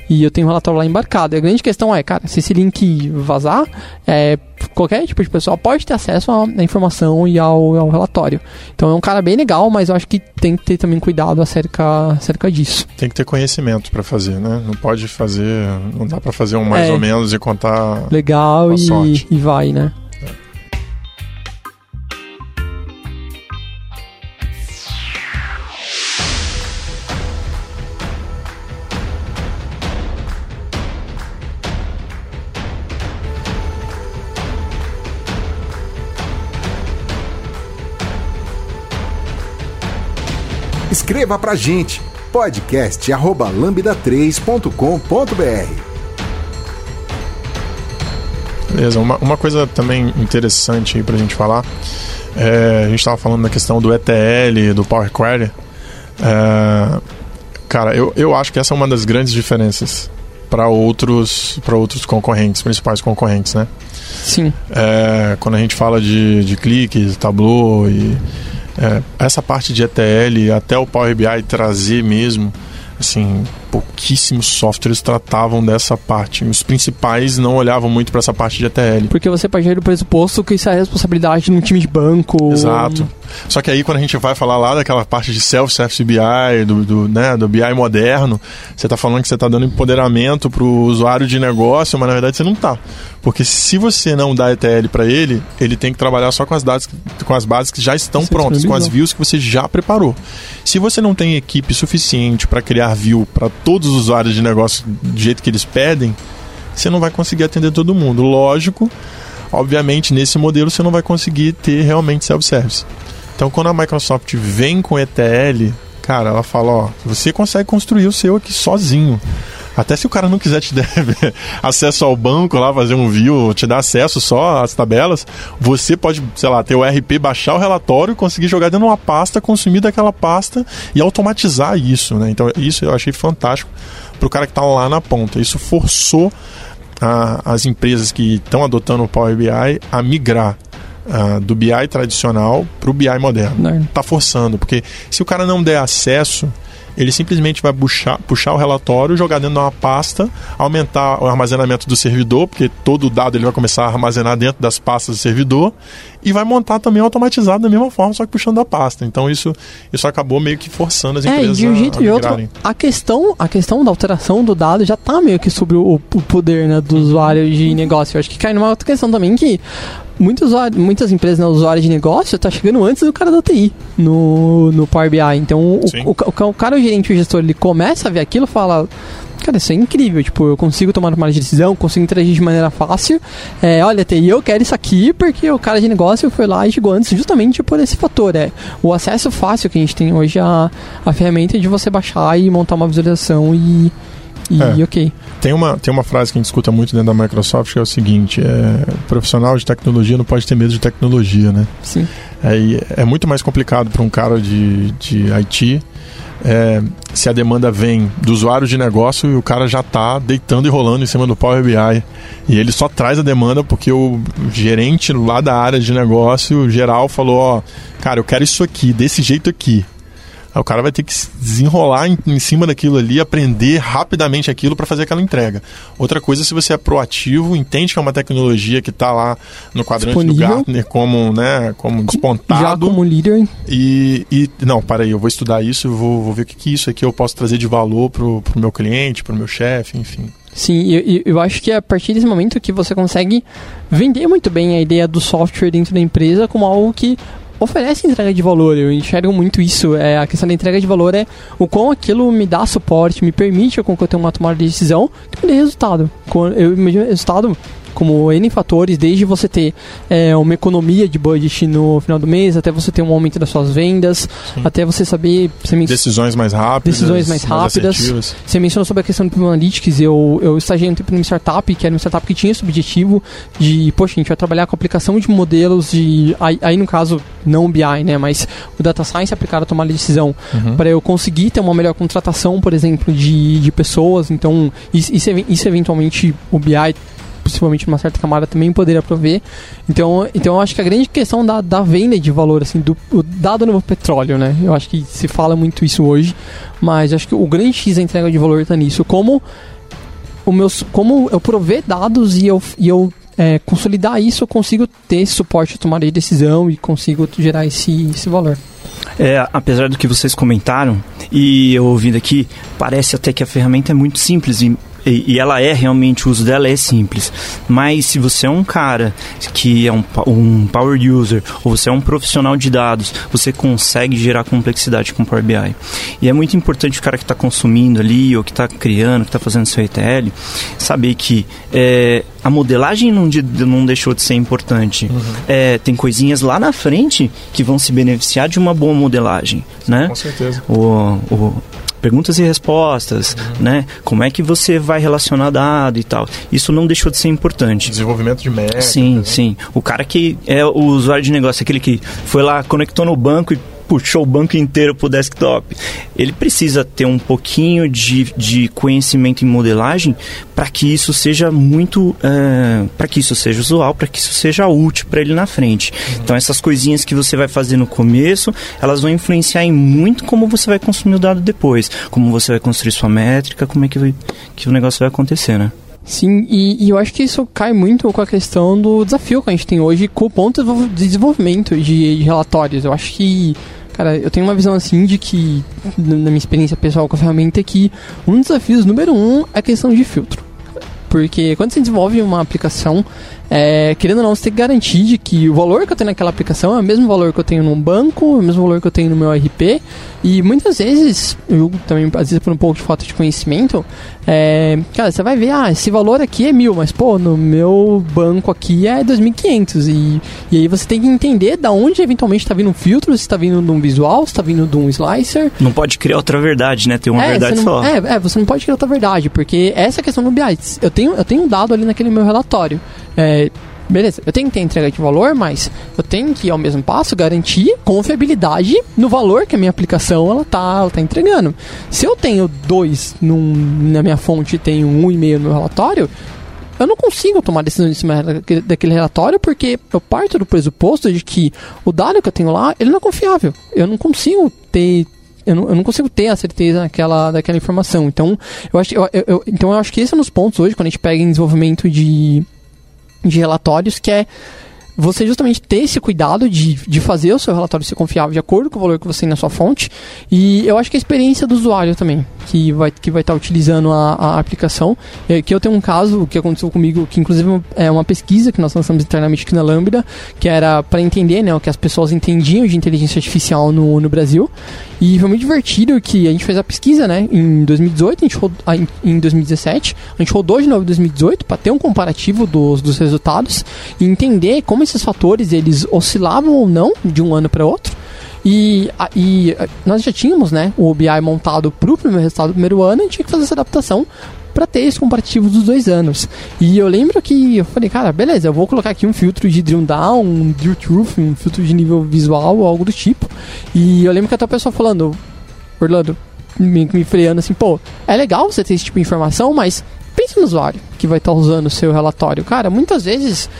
e eu tenho um relatório lá embarcado. E a grande questão é, cara, se esse link vazar, é, qualquer tipo de pessoa pode ter acesso à, informação e ao, ao, relatório. Então é um cara bem legal, mas eu acho que tem que ter também cuidado acerca, acerca disso. Tem que ter conhecimento para fazer, né? Não pode fazer, não dá para fazer um mais é, ou menos e contar. Legal e, e vai, né? Escreva pra gente podcast@lambda3.com.br. Beleza, uma, uma coisa também interessante aí pra gente falar. É, a gente estava falando da questão do ETL, do Power Query. É, cara, eu, eu acho que essa é uma das grandes diferenças para outros, outros concorrentes, principais concorrentes, né? Sim. É, quando a gente fala de, de cliques, Tableau e é, essa parte de ETL até o Power BI trazer mesmo, assim, pouquíssimos softwares tratavam dessa parte. Os principais não olhavam muito para essa parte de ETL. Porque você partir do pressuposto que isso é responsabilidade de um time de banco. Exato. Só que aí quando a gente vai falar lá daquela parte de self-service BI, do, do, né, do BI moderno, você está falando que você está dando empoderamento para o usuário de negócio, mas na verdade você não está. Porque se você não dá ETL para ele, ele tem que trabalhar só com as, dados, com as bases que já estão você prontas, com as views que você já preparou. Se você não tem equipe suficiente para criar view para todos os usuários de negócio do jeito que eles pedem, você não vai conseguir atender todo mundo. Lógico, obviamente, nesse modelo você não vai conseguir ter realmente self-service. Então, quando a Microsoft vem com ETL, cara, ela fala: ó, você consegue construir o seu aqui sozinho. Até se o cara não quiser te dar [LAUGHS] acesso ao banco lá, fazer um view, te dar acesso só às tabelas, você pode, sei lá, ter o RP, baixar o relatório, conseguir jogar dentro de uma pasta, consumir daquela pasta e automatizar isso, né? Então isso eu achei fantástico para o cara que está lá na ponta. Isso forçou a, as empresas que estão adotando o Power BI a migrar Uh, do BI tradicional para o BI moderno. Está forçando, porque se o cara não der acesso, ele simplesmente vai puxar, puxar o relatório, jogar dentro de uma pasta, aumentar o armazenamento do servidor, porque todo o dado ele vai começar a armazenar dentro das pastas do servidor, e vai montar também automatizado da mesma forma, só que puxando a pasta. Então isso, isso acabou meio que forçando as é, empresas de um jeito a, a outro, a questão, a questão da alteração do dado já está meio que sobre o, o poder né, do usuário de negócio. Eu acho que cai numa outra questão também que muitos, muitas empresas, né, usuários de negócio, tá chegando antes do cara da TI no, no Power BI. Então, o, o, o, o, cara, o gerente, o gestor, ele começa a ver aquilo e fala. Cara, isso é incrível. Tipo, eu consigo tomar uma decisão, consigo interagir de maneira fácil. É, olha, TI, eu quero isso aqui porque o cara de negócio foi lá e chegou antes justamente por esse fator. É o acesso fácil que a gente tem hoje à, à ferramenta de você baixar e montar uma visualização e e é. ok. Tem uma, tem uma frase que a gente escuta muito dentro da Microsoft que é o seguinte: é, profissional de tecnologia não pode ter medo de tecnologia, né? Sim. É, é muito mais complicado para um cara de, de IT é, se a demanda vem do usuário de negócio e o cara já está deitando e rolando em cima do Power BI. E ele só traz a demanda porque o gerente lá da área de negócio geral falou: Ó, cara, eu quero isso aqui, desse jeito aqui. Aí o cara vai ter que desenrolar em, em cima daquilo ali, aprender rapidamente aquilo para fazer aquela entrega. Outra coisa, se você é proativo, entende que é uma tecnologia que está lá no quadrante Disponível. do Gartner como, né, como despontado. Já como líder. E, e não, para aí, eu vou estudar isso, vou, vou ver o que, que isso aqui eu posso trazer de valor para o meu cliente, para o meu chefe, enfim. Sim, eu, eu acho que é a partir desse momento que você consegue vender muito bem a ideia do software dentro da empresa como algo que oferece entrega de valor. Eu enxergo muito isso. É, a questão da entrega de valor é o quão aquilo me dá suporte, me permite que eu tenha uma tomada de decisão que me dê resultado. Eu imagino resultado como N fatores, desde você ter é, uma economia de budget no final do mês, até você ter um aumento das suas vendas, Sim. até você saber... Você decisões mais rápidas. Decisões mais rápidas. Mais você mencionou sobre a questão do People Analytics, eu, eu estagiei um tempo numa startup, que era uma startup que tinha esse objetivo de, poxa, a gente vai trabalhar com aplicação de modelos de... Aí, aí no caso, não o BI, né, mas o Data Science aplicado a tomar a decisão, uhum. para eu conseguir ter uma melhor contratação, por exemplo, de, de pessoas, então isso, isso, isso eventualmente o BI principalmente numa certa camada, também poderia prover. Então, então eu acho que a grande questão da, da venda de valor, assim, do dado no petróleo, né? Eu acho que se fala muito isso hoje, mas acho que o grande X da entrega de valor está nisso. Como o meus, como eu prover dados e eu, e eu é, consolidar isso, eu consigo ter esse suporte de tomada de decisão e consigo gerar esse, esse valor. É, apesar do que vocês comentaram, e eu ouvindo aqui, parece até que a ferramenta é muito simples e e, e, ela é realmente, o uso dela é simples. Mas se você é um cara que é um, um power user, ou você é um profissional de dados, você consegue gerar complexidade com Power BI. E é muito importante o cara que está consumindo ali, ou que está criando, que está fazendo seu ETL, saber que é, a modelagem não, de, não, deixou de ser importante. Uhum. É, tem coisinhas lá na frente que vão se beneficiar de uma boa modelagem, né? Com certeza. O, o, perguntas e respostas, uhum. né? Como é que você vai relacionar dado e tal. Isso não deixou de ser importante. Desenvolvimento de métodos. Sim, né? sim. O cara que é o usuário de negócio, aquele que foi lá, conectou no banco e puxou o banco inteiro para o desktop. Ele precisa ter um pouquinho de, de conhecimento em modelagem para que isso seja muito, uh, para que isso seja usual, para que isso seja útil para ele na frente. Uhum. Então essas coisinhas que você vai fazer no começo, elas vão influenciar em muito como você vai consumir o dado depois, como você vai construir sua métrica, como é que, vai, que o negócio vai acontecer, né? Sim, e, e, eu acho que isso cai muito com a questão do desafio que a gente tem hoje com o ponto de desenvolvimento de, de relatórios. Eu acho que Cara, eu tenho uma visão assim de que, na minha experiência pessoal com a ferramenta, é que um dos desafios número um é a questão de filtro. Porque quando você desenvolve uma aplicação, é, querendo ou não, você tem que garantir de que o valor que eu tenho naquela aplicação é o mesmo valor que eu tenho num banco, é o mesmo valor que eu tenho no meu RP. E muitas vezes, eu também, às vezes por um pouco de falta de conhecimento, é, cara, você vai ver, ah, esse valor aqui é mil, mas pô, no meu banco aqui é 2.500. E, e aí você tem que entender da onde eventualmente está vindo um filtro, se está vindo de um visual, se está vindo de um slicer. Não pode criar outra verdade, né? Tem uma é, verdade não, só. É, é, você não pode criar outra verdade, porque essa é a questão do BI. Eu tenho, eu tenho um dado ali naquele meu relatório. É, beleza, eu tenho que ter entrega de valor, mas eu tenho que, ao mesmo passo, garantir confiabilidade no valor que a minha aplicação ela tá, ela tá entregando. Se eu tenho dois num, na minha fonte e tenho um e meio no relatório, eu não consigo tomar decisão em cima daquele relatório porque eu parto do pressuposto de que o dado que eu tenho lá, ele não é confiável. Eu não consigo ter eu não, eu não, consigo ter a certeza daquela, daquela informação. Então eu, acho, eu, eu, então, eu acho que esse é um dos pontos hoje, quando a gente pega em desenvolvimento de, de relatórios, que é você justamente ter esse cuidado de, de fazer o seu relatório ser confiável de acordo com o valor que você tem na sua fonte. E eu acho que a experiência do usuário também, que vai que vai estar tá utilizando a, a aplicação. É, que eu tenho um caso que aconteceu comigo, que inclusive é uma pesquisa que nós lançamos internamente aqui na Lambda, que era para entender né, o que as pessoas entendiam de inteligência artificial no, no Brasil. E foi muito divertido que a gente fez a pesquisa né, em 2018, a gente rodou, em 2017, a gente rodou de novo em 2018 para ter um comparativo dos, dos resultados e entender como esses fatores eles oscilavam ou não de um ano para outro. E, e nós já tínhamos né, o BI montado para o primeiro resultado do primeiro ano, e tinha que fazer essa adaptação para ter esse comparativo dos dois anos. E eu lembro que eu falei, cara, beleza, eu vou colocar aqui um filtro de drill down, um drill truth, um filtro de nível visual, algo do tipo. E eu lembro que até a pessoa falando, Orlando, me, me freando assim, pô, é legal você ter esse tipo de informação, mas pensa no usuário que vai estar tá usando o seu relatório. Cara, muitas vezes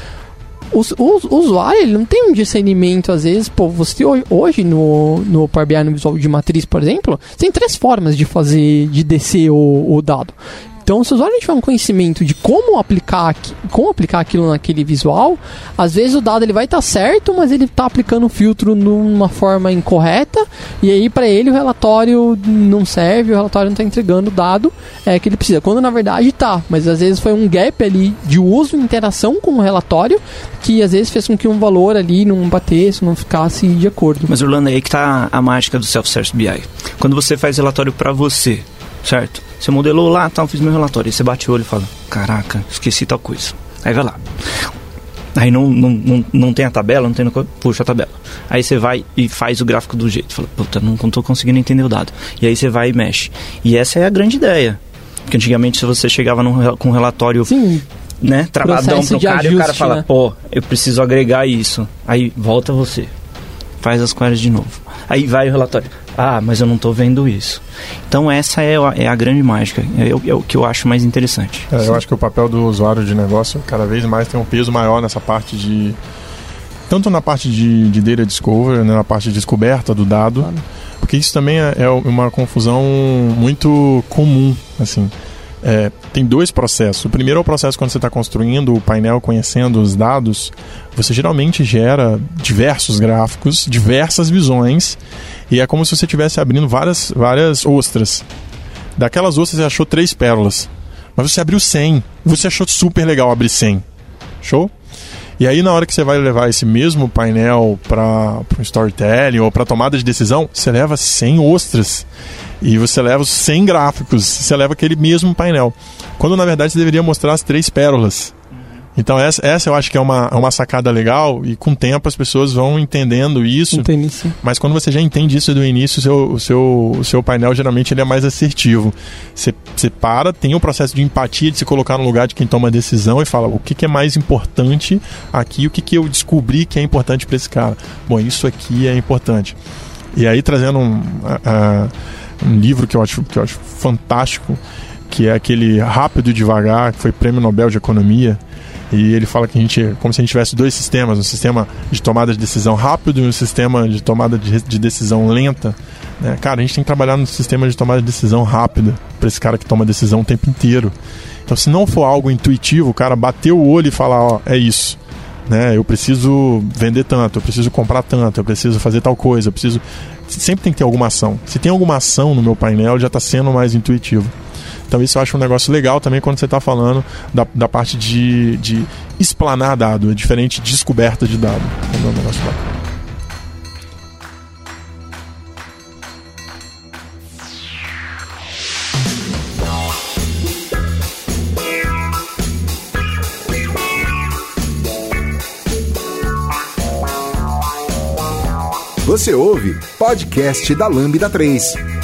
o, o, o, usuário ele não tem um discernimento, às vezes, pô, você hoje no, no Power BI, no visual de matriz, por exemplo, tem três formas de fazer, de descer o, o dado. Então, se o usuário tiver um conhecimento de como aplicar, como aplicar aquilo naquele visual, às vezes o dado ele vai estar tá certo, mas ele está aplicando o filtro numa forma incorreta, e aí para ele o relatório não serve, o relatório não está entregando o dado é, que ele precisa. Quando na verdade está, mas às vezes foi um gap ali de uso e interação com o relatório que às vezes fez com que um valor ali não batesse, não ficasse de acordo. Mas Orlando, aí que está a mágica do Self-Service BI. Quando você faz relatório para você, certo? Você modelou lá, tal, fiz meu relatório. Aí você bate o olho e fala: Caraca, esqueci tal coisa. Aí vai lá. Aí não, não, não, não tem a tabela, não tem. Puxa a tabela. Aí você vai e faz o gráfico do jeito. Fala, puta, não estou conseguindo entender o dado. E aí você vai e mexe. E essa é a grande ideia. Porque antigamente, se você chegava num, com um relatório. Sim. Né, travadão pro cara ajuste, e o cara fala, né? pô, eu preciso agregar isso. Aí volta você, faz as queries de novo. Aí vai o relatório. Ah, mas eu não estou vendo isso. Então essa é a, é a grande mágica, é, é, o que eu acho mais interessante. É, eu acho que o papel do usuário de negócio cada vez mais tem um peso maior nessa parte de tanto na parte de, de data discovery, né, na parte de descoberta do dado, porque isso também é, é uma confusão muito comum, assim. É, tem dois processos. O primeiro é o processo quando você está construindo o painel, conhecendo os dados. Você geralmente gera diversos gráficos, diversas visões, e é como se você estivesse abrindo várias, várias ostras. Daquelas ostras você achou três pérolas, mas você abriu 100. Você achou super legal abrir 100. Show? E aí, na hora que você vai levar esse mesmo painel para um storytelling ou para tomada de decisão, você leva 100 ostras. E você leva os 100 gráficos, você leva aquele mesmo painel. Quando na verdade você deveria mostrar as três pérolas. Então essa, essa eu acho que é uma, é uma sacada legal e com o tempo as pessoas vão entendendo isso. Entendi, sim. Mas quando você já entende isso do início, o seu, o seu, o seu painel geralmente ele é mais assertivo. Você, você para, tem o um processo de empatia, de se colocar no lugar de quem toma a decisão e fala o que, que é mais importante aqui, o que, que eu descobri que é importante para esse cara. Bom, isso aqui é importante. E aí trazendo um, uh, um livro que eu, acho, que eu acho fantástico, que é aquele Rápido e Devagar, que foi prêmio Nobel de Economia, e ele fala que a gente, como se a gente tivesse dois sistemas, um sistema de tomada de decisão rápido e um sistema de tomada de, de decisão lenta. Né? Cara, a gente tem que trabalhar no sistema de tomada de decisão rápida, para esse cara que toma decisão o tempo inteiro. Então, se não for algo intuitivo, o cara bater o olho e falar, ó, é isso. Né? Eu preciso vender tanto, eu preciso comprar tanto, eu preciso fazer tal coisa, eu preciso. Sempre tem que ter alguma ação. Se tem alguma ação no meu painel, já está sendo mais intuitivo. Então isso eu acho um negócio legal também quando você está falando da, da parte de, de explanar dado, é diferente de descoberta de dado. É um negócio bacana. Você ouve podcast da Lambda 3.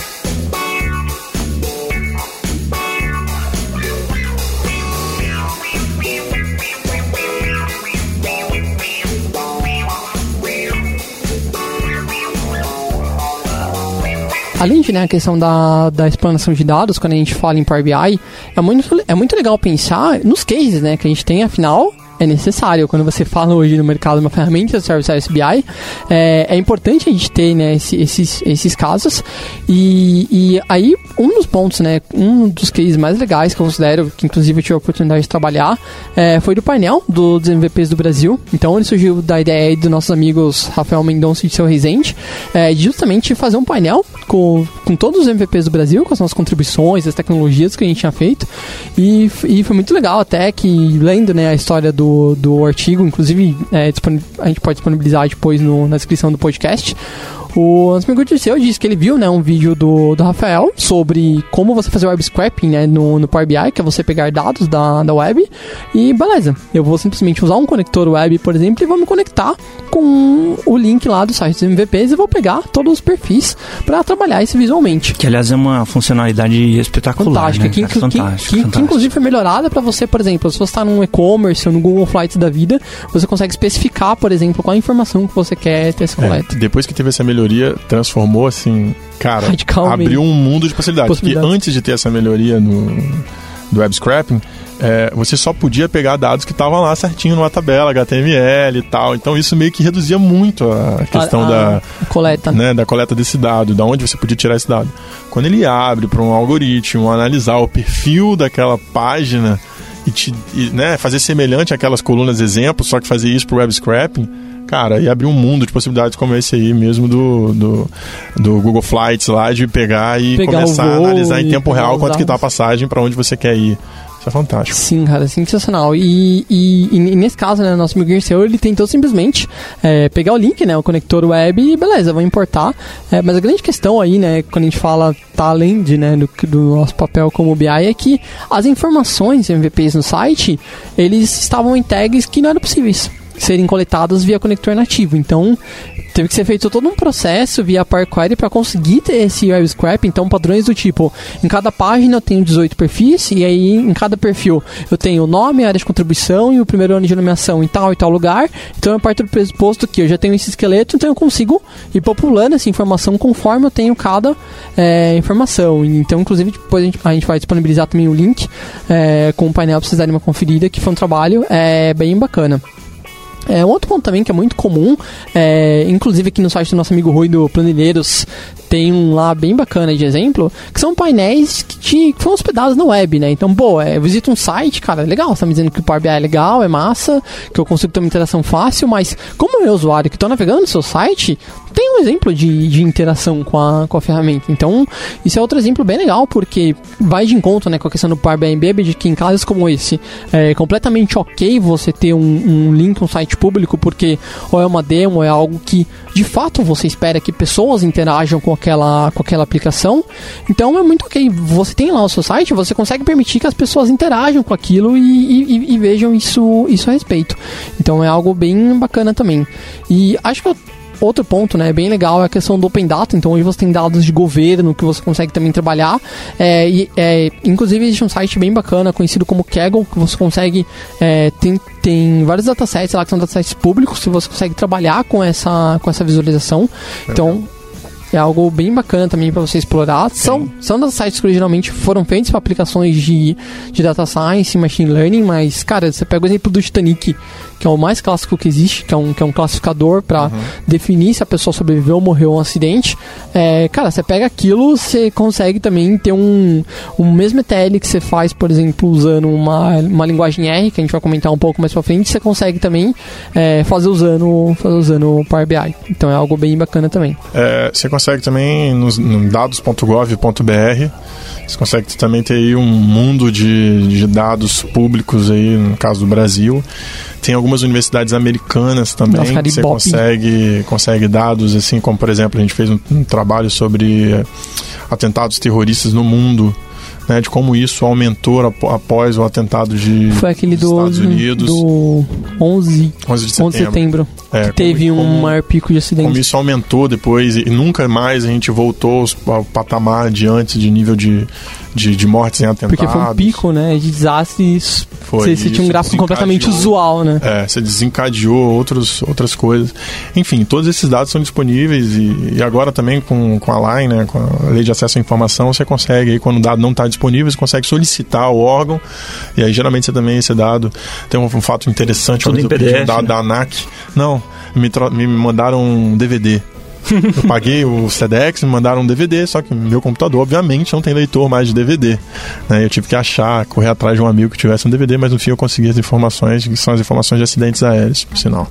Além de né, a questão da, da explanação de dados, quando a gente fala em Power BI, é muito, é muito legal pensar nos cases né, que a gente tem, afinal, é necessário. Quando você fala hoje no mercado uma ferramenta de Service BI, é, é importante a gente ter né, esse, esses, esses casos. E, e aí, um dos pontos, né, um dos cases mais legais que eu considero, que inclusive eu tive a oportunidade de trabalhar, é, foi do painel do, dos MVPs do Brasil. Então, ele surgiu da ideia dos nossos amigos Rafael Mendonça e seu Rezende, é, justamente fazer um painel com, com todos os MVPs do Brasil, com as nossas contribuições, as tecnologias que a gente tinha feito. E, e foi muito legal até que, lendo né, a história do do, artigo, inclusive é, a gente pode disponibilizar depois no, na descrição do podcast. O Ansem Dirceu disse que ele viu, né, um vídeo do, do Rafael sobre como você fazer web scraping, né, no, no Power BI, que é você pegar dados da, da web, e beleza, eu vou simplesmente usar um conector web, por exemplo, e vou me conectar com o link lá do site dos MVPs e vou pegar todos os perfis para trabalhar isso visualmente. Que aliás é uma funcionalidade espetacular, fantástica, né? que, que, fantástica, que, que, inclusive foi melhorada para você, por exemplo, se você está num e-commerce ou no Google Flights da vida, você consegue especificar, por exemplo, qual a informação que você quer ter essa coleta. É, depois que teve essa melhoria, transformou assim, cara, abriu um mundo de possibilidades. possibilidades. Porque antes de ter essa melhoria no do web scrapping, é, você só podia pegar dados que estavam lá certinho numa tabela, HTML e tal. Então isso meio que reduzia muito a questão a, a da coleta, né, da coleta desse dado, da onde você podia tirar esse dado. Quando ele abre para um algoritmo analisar o perfil daquela página e, te, e né, fazer semelhante àquelas colunas exemplo, só que fazer isso para o web scrapping, cara, e abrir um mundo de possibilidades como esse aí mesmo do, do, do Google Flights lá, de pegar e pegar começar a analisar em tempo real quanto que tá a passagem para onde você quer ir. Isso é fantástico. Sim, cara, sensacional. E, e, e nesse caso, né, nosso amigo Guerceu, ele tentou simplesmente é, pegar o link, né, o conector web e beleza, vou importar. É, mas a grande questão aí, né, quando a gente fala, tá além de, né, do, do nosso papel como BI, é que as informações MVPs no site, eles estavam em tags que não eram possíveis serem coletadas via conector nativo. Então, teve que ser feito todo um processo via Power Query para conseguir ter esse web scrap. Então, padrões do tipo, em cada página eu tenho 18 perfis e aí em cada perfil eu tenho o nome, a área de contribuição e o primeiro ano de nomeação em tal e tal lugar. Então, eu parto do pressuposto que eu já tenho esse esqueleto, então eu consigo ir populando essa informação conforme eu tenho cada é, informação. Então, inclusive, depois a gente, a gente vai disponibilizar também o link é, com o painel para vocês darem uma conferida, que foi um trabalho é, bem bacana. É, um outro ponto também que é muito comum, é, inclusive aqui no site do nosso amigo Rui do Planilheiros, tem um lá bem bacana de exemplo, que são painéis que, te, que foram hospedados na web, né? Então, pô, é, visita um site, cara, legal, você tá me dizendo que o Power BI é legal, é massa, que eu consigo ter uma interação fácil, mas como eu, usuário que estou navegando no seu site, tem um exemplo de, de interação com a, com a ferramenta. Então, isso é outro exemplo bem legal, porque vai de encontro né, com a questão do Power BI Embedded, que em casos como esse, é completamente ok você ter um, um link, um site público, porque ou é uma demo, ou é algo que de fato você espera que pessoas interajam com aquela, com aquela aplicação. Então é muito ok. Você tem lá o seu site, você consegue permitir que as pessoas interajam com aquilo e, e, e vejam isso, isso a respeito. Então é algo bem bacana também. E acho que eu outro ponto, né, bem legal é a questão do Open Data. Então, hoje você tem dados de governo que você consegue também trabalhar. É, e, é, inclusive, existe um site bem bacana, conhecido como Kaggle, que você consegue. É, tem, tem vários datasets lá que são datasets públicos, que você consegue trabalhar com essa, com essa visualização. Então. É algo bem bacana também para você explorar. São, são datasets que originalmente foram feitos para aplicações de, de data science e machine learning, mas, cara, você pega o exemplo do Titanic, que é o mais clássico que existe, que é um, que é um classificador para uhum. definir se a pessoa sobreviveu ou morreu a um acidente. É, cara, você pega aquilo, você consegue também ter um, um mesmo ETL que você faz, por exemplo, usando uma, uma linguagem R, que a gente vai comentar um pouco mais pra frente, você consegue também é, fazer usando fazer usando o Power BI. Então é algo bem bacana também. É, você consegue também nos, no dados.gov.br você consegue também ter aí um mundo de, de dados públicos aí, no caso do Brasil. Tem algumas universidades americanas também Nossa, você consegue, consegue dados, assim, como por exemplo, a gente fez um, um trabalho sobre eh, atentados terroristas no mundo né, de como isso aumentou após o atentado de Foi aquele do, Estados Unidos. do 11, 11 de setembro. 11 de setembro é, que teve como, um maior pico de acidentes. Como isso aumentou depois e nunca mais a gente voltou ao patamar de antes de nível de, de, de mortes em atentados. Porque foi um pico, né, de desastres. Foi, você, você tinha um gráfico completamente usual, né? É, você desencadeou outros, outras coisas. Enfim, todos esses dados são disponíveis e, e agora também com, com a Line, né, com a Lei de Acesso à Informação, você consegue, aí, quando o dado não está disponível, você consegue solicitar o órgão e aí geralmente você também esse dado tem um, um fato interessante, Tudo em PDF, um dado né? da ANAC. Não, me, me mandaram um DVD [LAUGHS] eu paguei o SEDEX, me mandaram um DVD, só que meu computador, obviamente, não tem leitor mais de DVD. Né? Eu tive que achar, correr atrás de um amigo que tivesse um DVD, mas no fim eu consegui as informações, que são as informações de acidentes aéreos, por sinal.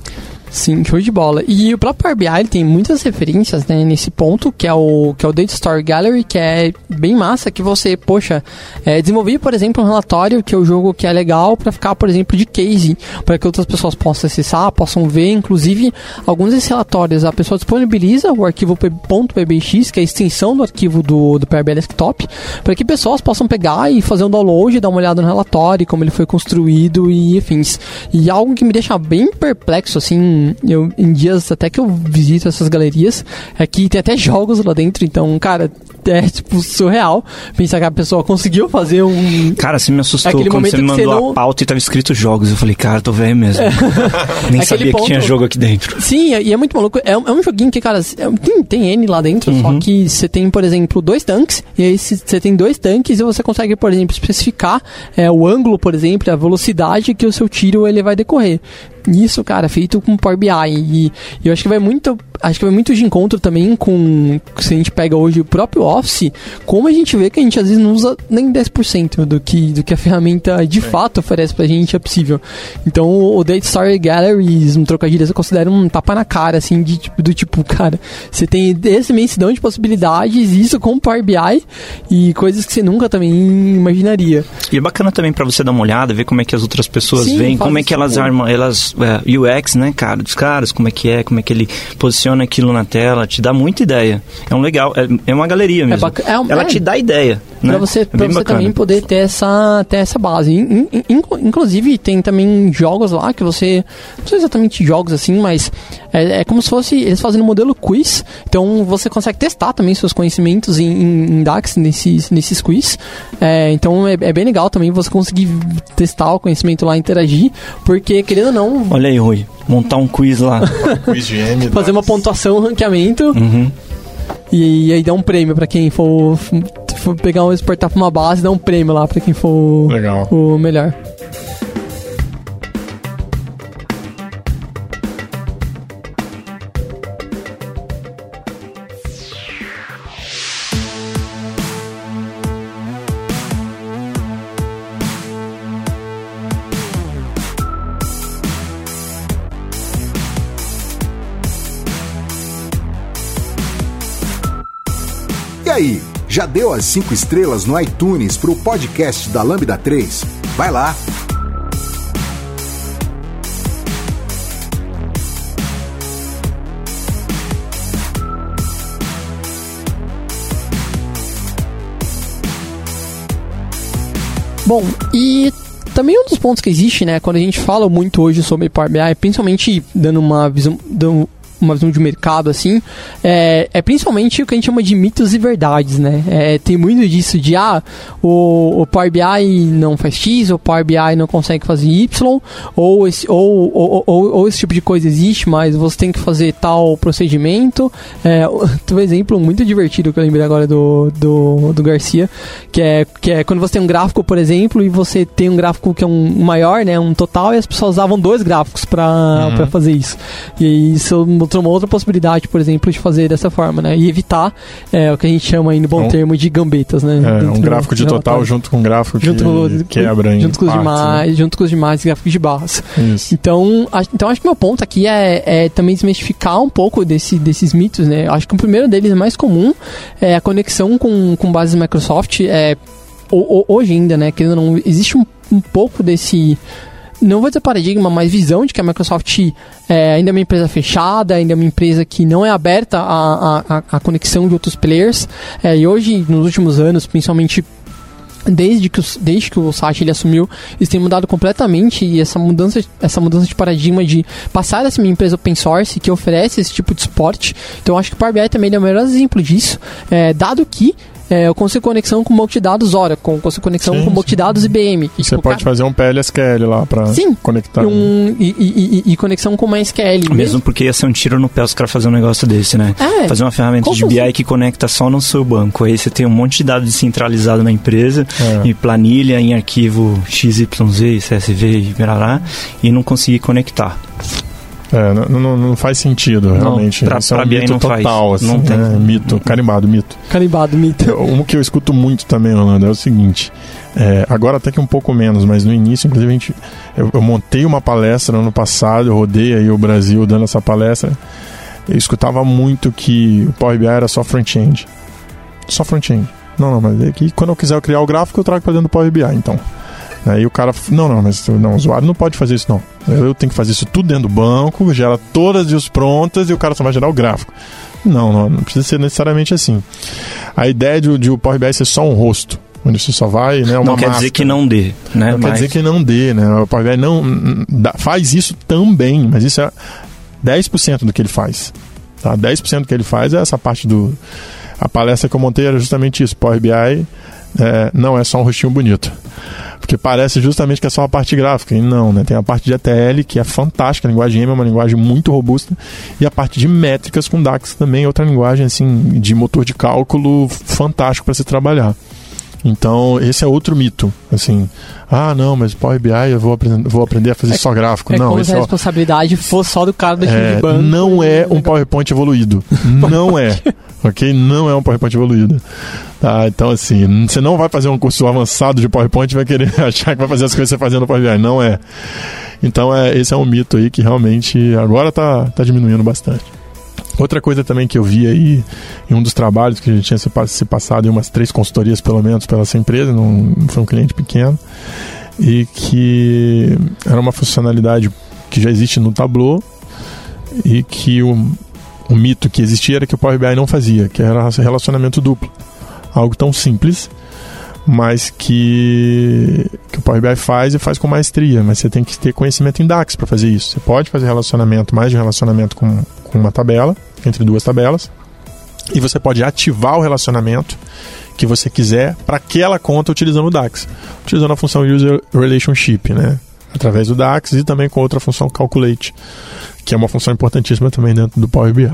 Sim, show de bola. E o próprio Power BI tem muitas referências né, nesse ponto, que é o que é o Data Story Gallery, que é bem massa, que você, poxa, é, desenvolver, por exemplo, um relatório que é o jogo que é legal para ficar, por exemplo, de case, para que outras pessoas possam acessar, possam ver, inclusive, alguns desses relatórios a pessoa disponibiliza o arquivo .pbx, que é a extensão do arquivo do, do Power Desktop, para que pessoas possam pegar e fazer um download, dar uma olhada no relatório, como ele foi construído e afins. E algo que me deixa bem perplexo, assim, eu, em dias até que eu visito essas galerias, é que tem até jogos lá dentro, então, cara, é tipo surreal pensar que a pessoa conseguiu fazer um. Cara, você me assustou Aquele quando você me mandou você não... a pauta e tava escrito jogos. Eu falei, cara, tô velho mesmo. É. [LAUGHS] Nem sabia ponto... que tinha jogo aqui dentro. Sim, e é muito maluco. É, um, é um joguinho que, cara, é tem, tem N lá dentro, uhum. só que você tem, por exemplo, dois tanques, e aí você tem dois tanques e você consegue, por exemplo, especificar é, o ângulo, por exemplo, a velocidade que o seu tiro ele vai decorrer. Isso, cara, feito com Power BI. E, e eu acho que vai muito acho que vai muito de encontro também com se a gente pega hoje o próprio Office, como a gente vê que a gente às vezes não usa nem 10% do que, do que a ferramenta de é. fato oferece pra gente é possível. Então o Data Story Galleries, um trocadilho, eu considero um tapa na cara, assim, de, do tipo, [LAUGHS] cara, você tem essa imensidão de possibilidades, isso com Power BI e coisas que você nunca também imaginaria. E é bacana também para você dar uma olhada, ver como é que as outras pessoas Sim, veem, como é que elas armam, elas, é, UX, né, cara, dos caras, como é que é, como é que ele posiciona aquilo na tela, te dá muita ideia. É um legal, é, é uma galeria mesmo. É é um, Ela te dá ideia. Né? Pra você, é pra você também poder ter essa, ter essa base. In, in, in, inclusive, tem também jogos lá que você. Não são exatamente jogos assim, mas é, é, como se fosse eles fazendo um modelo quiz. Então você consegue testar também seus conhecimentos em, em DAX nesses, nesses quiz. É, então é, é, bem legal também você conseguir testar o conhecimento lá, interagir, porque querendo ou não. Olha aí, Rui, montar um quiz lá. [LAUGHS] quiz de M, Fazer uma pontuação, um ranqueamento. Uhum. E, e, aí dá um prêmio para quem for, for, pegar um exportar pra uma base, dá um prêmio lá para quem for Legal. o melhor. Já deu as 5 estrelas no iTunes pro podcast da Lambda 3? Vai lá! Bom, e também um dos pontos que existe, né, quando a gente fala muito hoje sobre Power BI, principalmente dando uma visão, dando uma visão de mercado assim, é, é principalmente o que a gente chama de mitos e verdades, né? É, tem muito disso de ah, o, o Power BI não faz X, o Power BI não consegue fazer Y, ou esse, ou, ou, ou, ou esse tipo de coisa existe, mas você tem que fazer tal procedimento. É, [LAUGHS] tem um exemplo muito divertido que eu lembrei agora do, do, do Garcia, que é, que é quando você tem um gráfico, por exemplo, e você tem um gráfico que é um maior, né, um total, e as pessoas usavam dois gráficos para uhum. fazer isso. E isso outra, uma outra possibilidade, por exemplo, de fazer dessa forma, né? E evitar é, o que a gente chama aí no bom um, termo de gambetas, né? É, um gráfico de total junto com um gráfico junto que quebra junto com os demais, né? junto com os demais gráficos de barras. Isso. Então, a, então acho que meu ponto aqui é, é também desmistificar um pouco desse, desses mitos, né? Acho que o primeiro deles é mais comum é a conexão com, com bases Microsoft. É, hoje ainda, né? Que não existe um, um pouco desse não vou dizer paradigma, mas visão de que a Microsoft é, ainda é uma empresa fechada, ainda é uma empresa que não é aberta à, à, à conexão de outros players. É, e hoje, nos últimos anos, principalmente desde que, desde que o site ele assumiu, isso tem mudado completamente e essa mudança, essa mudança de paradigma de passar a ser uma empresa open source que oferece esse tipo de suporte. Então, acho que o Power BI também é o melhor exemplo disso, é, dado que é, eu consigo conexão com banco de dados Oracle, consigo conexão sim, com banco de dados IBM. E, Você tipo, pode cara... fazer um PLSQL lá para conectar. Um, e, e, e, conexão com MySQL. Mesmo, mesmo porque ia ser um tiro no pé os caras fazer um negócio desse, né? É, fazer uma ferramenta de BI assim? que conecta só no seu banco. Aí você tem um monte de dados descentralizado na empresa, é. em planilha, em arquivo XYZ, CSV e lá, e não conseguir conectar. É, não, não, não, faz sentido, realmente. Pra, Isso é um mito total, faz. assim, não né? Mito, carimbado, mito. Carimbado, mito. Um que eu escuto muito também, Orlando, é o seguinte. É, agora até que um pouco menos, mas no início, inclusive, a gente, eu, eu montei uma palestra no ano passado, eu rodei aí o Brasil dando essa palestra. Eu escutava muito que o Power BI era só front-end. Só front-end. Não, não, mas é que quando eu quiser criar o gráfico, eu trago para dentro do Power BI, então. Aí o cara, não, não, mas não, o usuário não pode fazer isso, não. Eu tenho que fazer isso tudo dentro do banco, gera todas as prontas e o cara só vai gerar o gráfico. Não, não, não precisa ser necessariamente assim. A ideia de, de o Power BI ser só um rosto, onde você só vai, né, Não quer máscara. dizer que não dê, né? Não mas... quer dizer que não dê, né? O Power BI não dá, faz isso também, mas isso é 10% do que ele faz. Tá? 10% do que ele faz é essa parte do a palestra que eu montei era justamente isso, Power BI é, não é só um rostinho bonito. Porque parece justamente que é só a parte gráfica. E não, né? Tem a parte de ETL, que é fantástica. A linguagem M é uma linguagem muito robusta. E a parte de métricas com DAX também, outra linguagem assim de motor de cálculo fantástico para se trabalhar. Então, esse é outro mito. Assim, ah, não, mas Power BI eu vou, aprender, vou aprender a fazer é, só gráfico. É não, como se a responsabilidade fosse só do cara do time é, de banco. Não é um PowerPoint evoluído. [LAUGHS] não é. Ok? Não é um PowerPoint evoluído. Tá? Então, assim, você não vai fazer um curso avançado de PowerPoint e vai querer [LAUGHS] achar que vai fazer as coisas que você fazendo no Power BI. Não é. Então, é, esse é um mito aí que realmente agora tá, tá diminuindo bastante. Outra coisa também que eu vi aí em um dos trabalhos que a gente tinha se passado em umas três consultorias, pelo menos, pela essa empresa, não foi um cliente pequeno, e que era uma funcionalidade que já existe no Tableau e que o, o mito que existia era que o Power BI não fazia, que era relacionamento duplo. Algo tão simples, mas que, que o Power BI faz e faz com maestria, mas você tem que ter conhecimento em DAX para fazer isso. Você pode fazer relacionamento, mais de um relacionamento com, com uma tabela, entre duas tabelas, e você pode ativar o relacionamento que você quiser para aquela conta utilizando o DAX, utilizando a função User Relationship, né? através do DAX e também com outra função Calculate, que é uma função importantíssima também dentro do Power BI.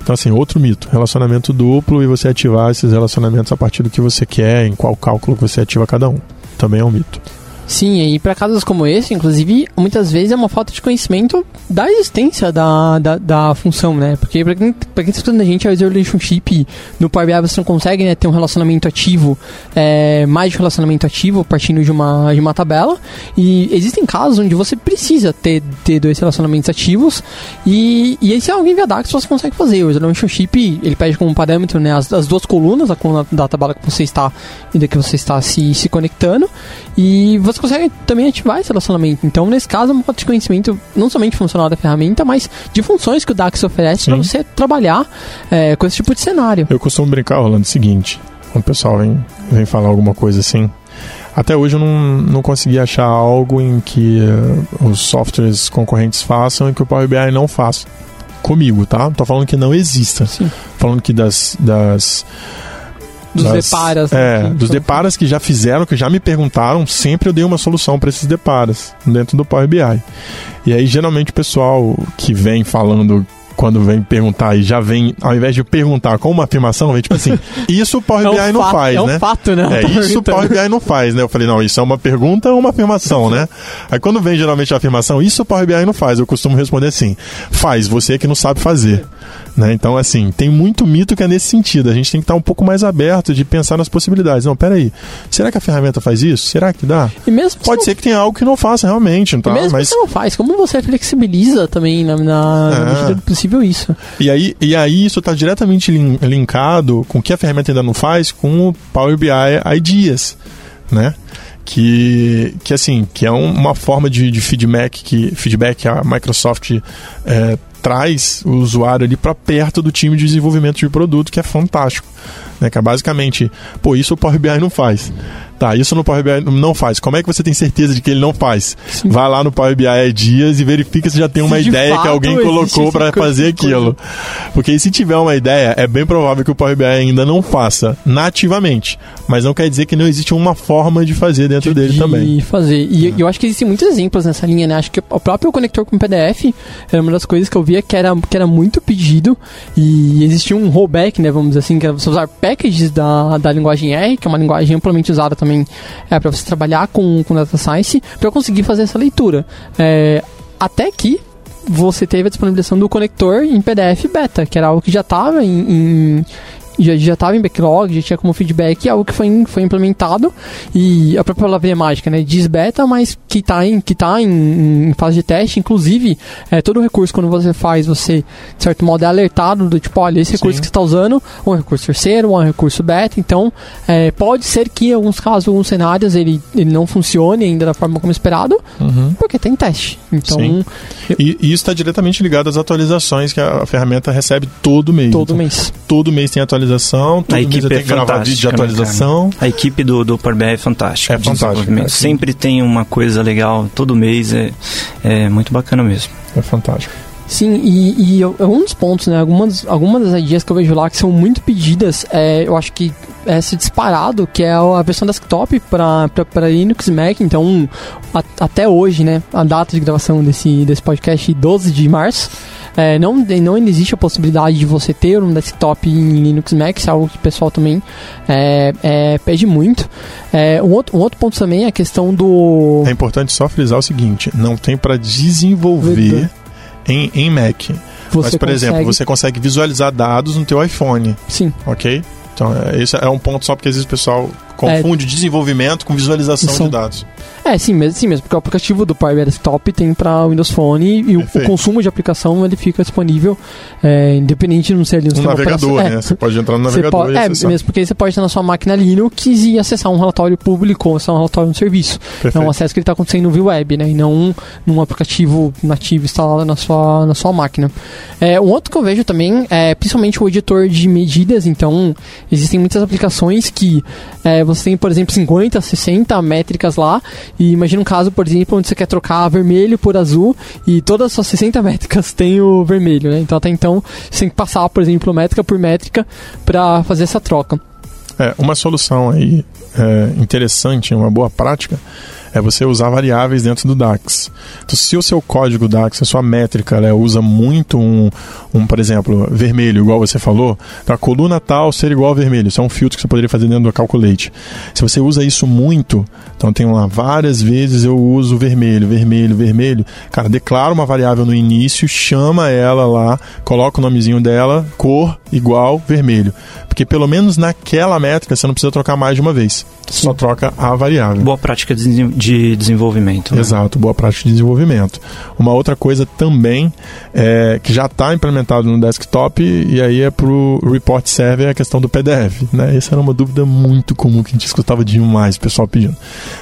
Então, assim, outro mito: relacionamento duplo e você ativar esses relacionamentos a partir do que você quer, em qual cálculo você ativa cada um. Também é um mito. Sim, e para casos como esse, inclusive, muitas vezes é uma falta de conhecimento da existência da, da, da função, né? Porque para quem, quem está escutando a gente, a relationship no Power BI você não consegue né, ter um relacionamento ativo, é, mais de relacionamento ativo partindo de uma, de uma tabela. E existem casos onde você precisa ter, ter dois relacionamentos ativos e, e esse é alguém via DAX você consegue fazer. O relationship, ele pede como parâmetro né, as, as duas colunas, a coluna da tabela que você está que você está se, se conectando e você consegue também ativar esse relacionamento. Então, nesse caso, é um de conhecimento não somente funcional da ferramenta, mas de funções que o DAX oferece para você trabalhar é, com esse tipo de cenário. Eu costumo brincar, Rolando, o seguinte: quando o pessoal vem, vem falar alguma coisa assim, até hoje eu não, não consegui achar algo em que uh, os softwares concorrentes façam e que o Power BI não faça. Comigo, tá? Tô falando que não exista. Sim. Falando que das, das dos das, deparas. É, dos deparas que já fizeram, que já me perguntaram, sempre eu dei uma solução para esses deparas dentro do Power BI. E aí, geralmente, o pessoal que vem falando quando vem perguntar e já vem, ao invés de perguntar com uma afirmação, vem tipo assim, [LAUGHS] isso o Power é BI não faz, é né? É um fato, né? É, [LAUGHS] isso o Power BI não faz, né? Eu falei, não, isso é uma pergunta ou uma afirmação, né? Aí quando vem geralmente a afirmação, isso o Power BI não faz, eu costumo responder assim, faz, você é que não sabe fazer. Né? Então, assim, tem muito mito que é nesse sentido. A gente tem que estar um pouco mais aberto de pensar nas possibilidades. Não, peraí, será que a ferramenta faz isso? Será que dá? E mesmo Pode ser não... que tenha algo que não faça realmente. Então, e mesmo mas... que você não faz, como você flexibiliza também na, na, é. na medida do possível isso? E aí, e aí isso está diretamente linkado com o que a ferramenta ainda não faz com o Power BI Ideas, né? que, que assim que é uma forma de, de feedback que feedback a Microsoft é, traz o usuário ali para perto do time de desenvolvimento de produto que é fantástico né que é basicamente pô isso o Power BI não faz Tá, isso no Power BI não faz. Como é que você tem certeza de que ele não faz? Sim. Vai lá no Power BI dias e verifica se já tem uma se ideia que alguém colocou para fazer aquilo. Porque se tiver uma ideia, é bem provável que o Power BI ainda não faça nativamente. Mas não quer dizer que não existe uma forma de fazer dentro de dele também. De fazer. E é. eu acho que existem muitos exemplos nessa linha, né? Acho que o próprio conector com PDF era uma das coisas que eu que era, que era muito pedido. E existia um rollback, né? Vamos dizer assim, que era você usar packages da, da linguagem R, que é uma linguagem amplamente usada também também é, para você trabalhar com, com data science para conseguir fazer essa leitura. É, até que você teve a disponibilização do conector em PDF beta, que era algo que já estava em, em já já estava em backlog, já tinha como feedback algo que foi, foi implementado e a própria palavra mágica, né, diz beta, mas que está em que tá em, em, fase de teste, inclusive é, todo recurso quando você faz, você de certo modo é alertado do tipo, olha, esse recurso Sim. que está usando, um recurso terceiro, um recurso beta, então é, pode ser que em alguns casos, alguns cenários ele, ele não funcione ainda da forma como esperado, uhum. porque tem teste. Então, Sim. E, e, isso está diretamente ligado às atualizações que a, a ferramenta recebe todo mês. Todo então, mês. Todo mês tem atualização atualização, todo a equipe tem é de né, atualização. A equipe do, do Power BI é fantástica. É fantástico. É, Sempre tem uma coisa legal, todo mês é, é muito bacana mesmo. É fantástico. Sim, e, e um dos pontos, né? Algumas, algumas das ideias que eu vejo lá que são muito pedidas, é, eu acho que é esse disparado, que é a versão desktop para Linux e Mac. Então, a, até hoje, né? A data de gravação desse, desse podcast, 12 de março. É, não, não existe a possibilidade de você ter um desktop em Linux Mac, é algo que o pessoal também é, é, pede muito. É, um, outro, um outro ponto também é a questão do. É importante só frisar o seguinte: não tem para desenvolver em, em Mac. Você Mas, por consegue... exemplo, você consegue visualizar dados no teu iPhone. Sim. Ok? Então, esse é um ponto só porque às vezes o pessoal confunde é, desenvolvimento com visualização são, de dados. É, sim mesmo, sim mesmo, porque o aplicativo do Power BI Desktop tem para Windows Phone e o, o, consumo de aplicação ele fica disponível é, independente de não ser ali no navegador, é, né? Você pode entrar no navegador pode, É, acessar. mesmo porque você pode estar na sua máquina Linux e acessar um relatório público ou acessar um relatório no serviço. Perfeito. É um acesso que ele está acontecendo no web, né? E não num aplicativo nativo instalado na sua, na sua máquina. É, um outro que eu vejo também é principalmente o editor de medidas, então existem muitas aplicações que é, você tem, por exemplo, 50, 60 métricas lá e imagina um caso, por exemplo, onde você quer trocar vermelho por azul e todas as suas 60 [LAUGHS] métricas têm o vermelho, né? Então até então você tem que passar, por exemplo, métrica por métrica para fazer essa troca. É, uma solução aí é, interessante, uma boa prática, é você usar variáveis dentro do DAX. Então, se o seu código DAX, a sua métrica, né, usa muito um, um, por exemplo, vermelho, igual você falou, a coluna tal ser igual a vermelho. Isso é um filtro que você poderia fazer dentro do Calculate. Se você usa isso muito, então tem lá várias vezes eu uso vermelho, vermelho, vermelho. Cara, declara uma variável no início, chama ela lá, coloca o nomezinho dela, cor igual vermelho. Porque pelo menos naquela métrica você não precisa trocar mais de uma vez. Você só troca a variável. Boa prática de desenvolvimento. Né? Exato, boa prática de desenvolvimento. Uma outra coisa também é, que já está implementado no desktop e aí é para o report server a questão do PDF. Né? Essa era uma dúvida muito comum que a gente escutava demais o pessoal pedindo.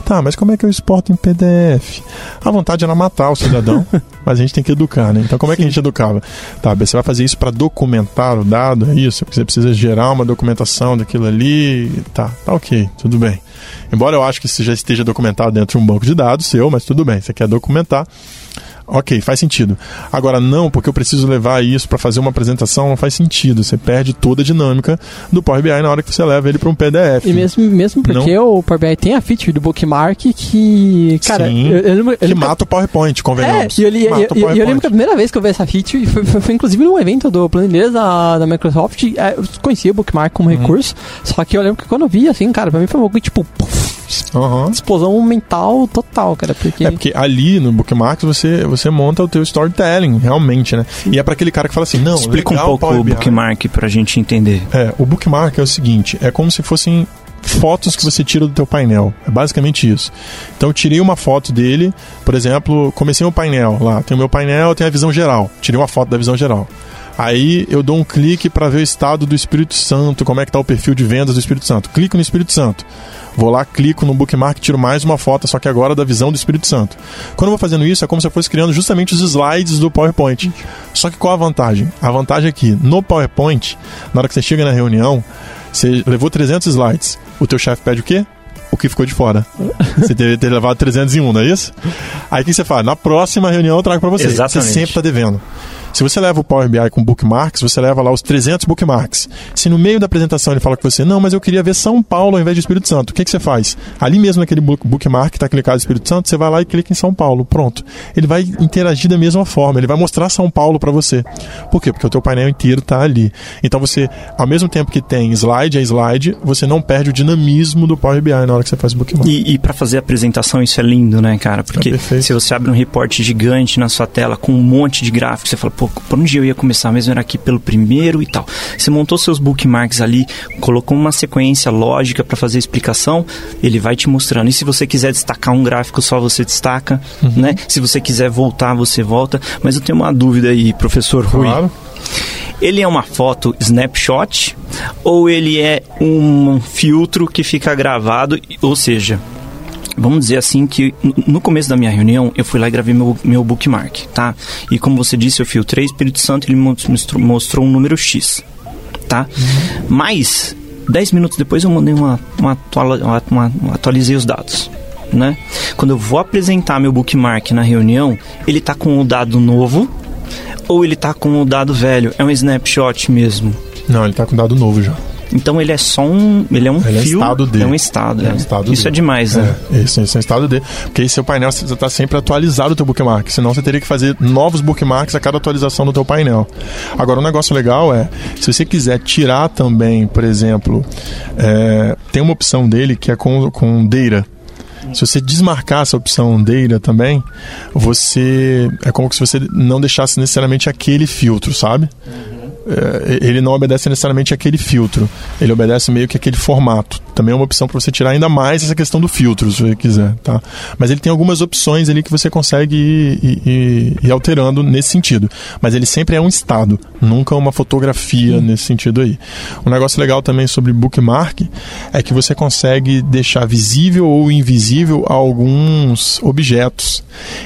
Tá, mas como é que eu exporto em PDF? A vontade era matar o cidadão, [LAUGHS] mas a gente tem que educar, né? Então como é que a gente educava? Tá, você vai fazer isso para documentar o dado, é isso? Porque você precisa gerar uma documentação daquilo ali. Tá, tá ok, tudo bem. Embora eu acho que isso já esteja documentado dentro de um banco de dados seu, mas tudo bem, você quer documentar. Ok, faz sentido. Agora, não, porque eu preciso levar isso para fazer uma apresentação, não faz sentido. Você perde toda a dinâmica do Power BI na hora que você leva ele para um PDF. E mesmo, mesmo porque não... o Power BI tem a feature do bookmark que. Cara, Sim, eu, eu, eu, que mata o PowerPoint, convenhamos. É, e eu, li, eu, eu, lembro que a primeira vez que eu vi essa feature foi, foi, foi inclusive num evento do Planilhas da, da Microsoft. É, eu conhecia o bookmark como uhum. recurso, só que eu lembro que quando eu vi, assim, cara, pra mim foi algo tipo. Uhum. Explosão mental total, cara. Porque... É porque ali no Bookmarks você, você monta o teu storytelling, realmente, né? E é para aquele cara que fala assim, não, Explica legal, um pouco o Bookmark pra gente entender. É, o Bookmark é o seguinte, é como se fossem fotos que você tira do teu painel. É basicamente isso. Então eu tirei uma foto dele, por exemplo, comecei o painel lá, tem o meu painel, tem a visão geral. Tirei uma foto da visão geral. Aí eu dou um clique para ver o estado do Espírito Santo, como é que tá o perfil de vendas do Espírito Santo. Clico no Espírito Santo. Vou lá, clico no bookmark, tiro mais uma foto, só que agora da visão do Espírito Santo. Quando eu vou fazendo isso, é como se eu fosse criando justamente os slides do PowerPoint. Só que qual a vantagem? A vantagem é que no PowerPoint, na hora que você chega na reunião, você levou 300 slides. O teu chefe pede o quê? o que ficou de fora. Você deve ter levado 301, não é isso? Aí o que você faz? Na próxima reunião eu trago para você. Exatamente. Você sempre está devendo. Se você leva o Power BI com bookmarks, você leva lá os 300 bookmarks. Se no meio da apresentação ele fala com você, não, mas eu queria ver São Paulo ao invés de Espírito Santo, o que, que você faz? Ali mesmo naquele bookmark que está clicado no Espírito Santo, você vai lá e clica em São Paulo. Pronto. Ele vai interagir da mesma forma, ele vai mostrar São Paulo para você. Por quê? Porque o teu painel inteiro está ali. Então você, ao mesmo tempo que tem slide a slide, você não perde o dinamismo do Power BI na hora que você faz o bookmark. E, e para fazer a apresentação isso é lindo, né, cara? Porque é se você abre um reporte gigante na sua tela com um monte de gráficos, você fala, pô, por onde eu ia começar mesmo? Era aqui pelo primeiro e tal. Você montou seus bookmarks ali, colocou uma sequência lógica para fazer a explicação, ele vai te mostrando. E se você quiser destacar um gráfico só, você destaca, uhum. né? Se você quiser voltar, você volta. Mas eu tenho uma dúvida aí, professor Rui. Claro. Ele é uma foto snapshot ou ele é um filtro que fica gravado, ou seja, vamos dizer assim que no começo da minha reunião eu fui lá e gravei meu, meu bookmark, tá? E como você disse, eu filtrei Espírito Santo ele mostrou, mostrou um número X, tá? Uhum. Mas 10 minutos depois eu mandei uma, uma, uma, uma atualizei os dados. Né? Quando eu vou apresentar meu bookmark na reunião, ele está com o dado novo ou ele está com o dado velho? É um snapshot mesmo? Não, ele está com dado novo já. Então ele é só um. Ele é um ele fio. É, estado D. é um estado. É, é. estado isso D. é demais, né? É, isso, isso é um estado D. Porque aí seu painel está sempre atualizado o teu bookmark. Senão você teria que fazer novos bookmarks a cada atualização do teu painel. Agora, um negócio legal é, se você quiser tirar também, por exemplo, é, tem uma opção dele que é com, com Data. Se você desmarcar essa opção Data também, você é como se você não deixasse necessariamente aquele filtro, sabe? Uhum. É, ele não obedece necessariamente aquele filtro, ele obedece meio que aquele formato. Também é uma opção para você tirar ainda mais essa questão do filtro, se você quiser, tá? Mas ele tem algumas opções ali que você consegue ir, ir, ir alterando nesse sentido. Mas ele sempre é um estado, nunca uma fotografia Sim. nesse sentido aí. Um negócio legal também sobre bookmark é que você consegue deixar visível ou invisível alguns objetos.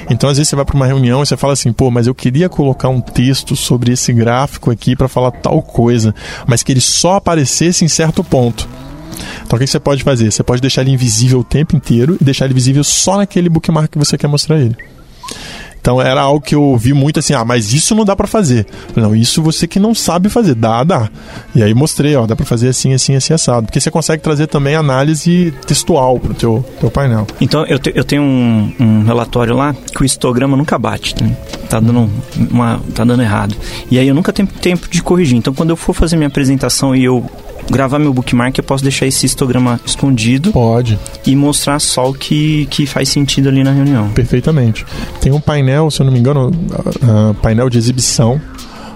Então, às vezes você vai para uma reunião e você fala assim, pô, mas eu queria colocar um texto sobre esse gráfico aqui para falar tal coisa, mas que ele só aparecesse em certo ponto. Então o que você pode fazer? Você pode deixar ele invisível o tempo inteiro e deixar ele visível só naquele bookmark que você quer mostrar ele. Então era algo que eu ouvi muito assim, ah, mas isso não dá para fazer. Não, isso você que não sabe fazer, dá, dá. E aí mostrei, ó, dá para fazer assim, assim, assim, assado. Porque você consegue trazer também análise textual pro teu, teu painel. Então eu, te, eu tenho um, um, relatório lá que o histograma nunca bate, né? tá dando uma, tá dando errado. E aí eu nunca tenho tempo de corrigir. Então quando eu for fazer minha apresentação e eu gravar meu bookmark, eu posso deixar esse histograma escondido. Pode. E mostrar só o que, que faz sentido ali na reunião. Perfeitamente. Tem um painel, se eu não me engano, uh, painel de exibição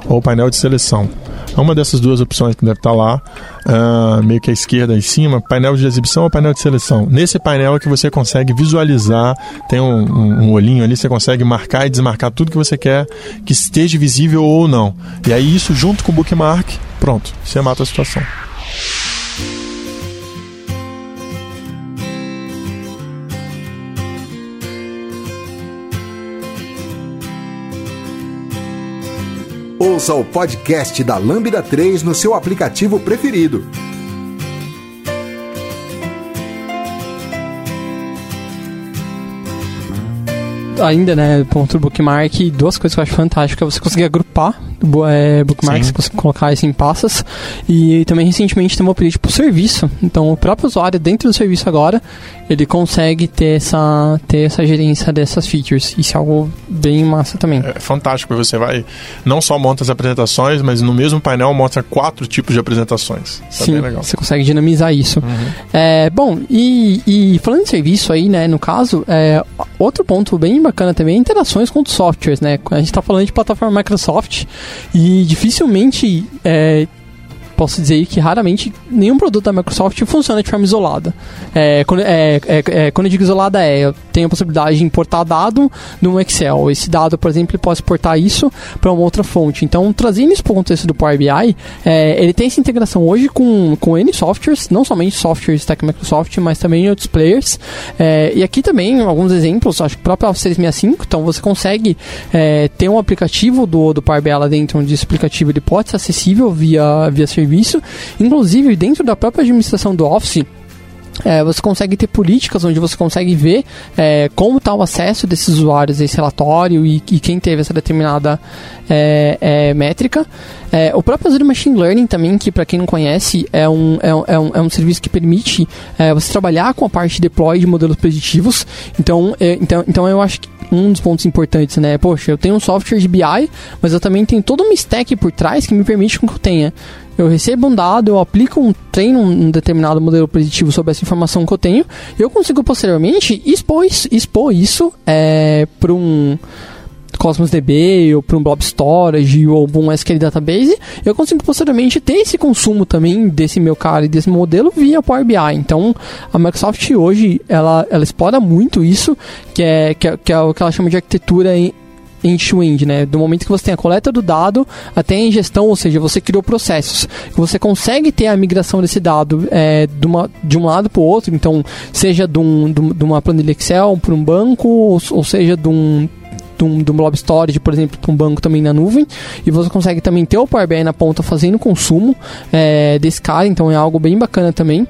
ou painel de seleção. É uma dessas duas opções que deve estar lá, uh, meio que à esquerda em cima, painel de exibição ou painel de seleção. Nesse painel é que você consegue visualizar, tem um, um, um, olhinho ali, você consegue marcar e desmarcar tudo que você quer que esteja visível ou não. E aí isso junto com o bookmark, pronto, você mata a situação. Ouça o podcast da Lambda 3 no seu aplicativo preferido. Ainda, né, ponto do bookmark, duas coisas que eu acho fantásticas é você conseguir agrupar é, bookmarks, você colocar isso em pastas. E também recentemente tem uma update para o serviço. Então o próprio usuário dentro do serviço agora ele consegue ter essa, ter essa gerência dessas features. Isso é algo bem massa também. É fantástico, você vai não só monta as apresentações, mas no mesmo painel mostra quatro tipos de apresentações. Isso Sim, é você consegue dinamizar isso. Uhum. É, bom, e, e, falando de serviço aí, né, no caso, é, outro ponto bem bacana também é interações com os softwares, né? A gente está falando de plataforma Microsoft e dificilmente é, posso dizer que raramente nenhum produto da Microsoft funciona de forma isolada. É, quando, é, é, é, quando eu digo isolada é, eu tenho a possibilidade de importar dado no Excel. Esse dado, por exemplo, ele pode exportar isso para uma outra fonte. Então, trazendo isso para o contexto do Power BI, é, ele tem essa integração hoje com, com N softwares, não somente softwares da Microsoft, mas também outros players. É, e aqui também alguns exemplos, acho que o próprio Office 365, então você consegue ter um aplicativo do, do Power BI lá dentro, onde esse aplicativo ele pode ser acessível via, via serviço serviço. Inclusive, dentro da própria administração do Office, é, você consegue ter políticas onde você consegue ver é, como está o acesso desses usuários a esse relatório e, e quem teve essa determinada é, é métrica. É, o próprio Azure Machine Learning também, que para quem não conhece, é um, é um, é um, é um serviço que permite você trabalhar com a parte de deploy de modelos preditivos. Então, então, então eu acho que um dos pontos importantes, né? Poxa, eu tenho um software de BI, mas eu também tenho todo uma stack por trás que me permite que eu tenha eu recebo um dado, eu aplico um treino, um determinado modelo preditivo sobre essa informação que eu tenho, e eu consigo posteriormente expor isso, expor isso é, para um Cosmos DB ou para um Blob Storage ou um SQL Database, eu consigo posteriormente ter esse consumo também desse meu cara e desse modelo via Power BI. Então, a Microsoft hoje ela, ela explora muito isso, que é, que é, que é o que ela chama de arquitetura end-to-end, né? Do momento que você tem a coleta do dado até a ingestão, ou seja, você criou processos. Você consegue ter a migração desse dado é, de, uma, de um lado para o outro, então, seja de, um, de uma planilha Excel para um banco, ou, ou seja, de um de um, de um blob storage, por exemplo, para um banco também na nuvem, e você consegue também ter o Power BI na ponta fazendo consumo é, desse cara, então é algo bem bacana também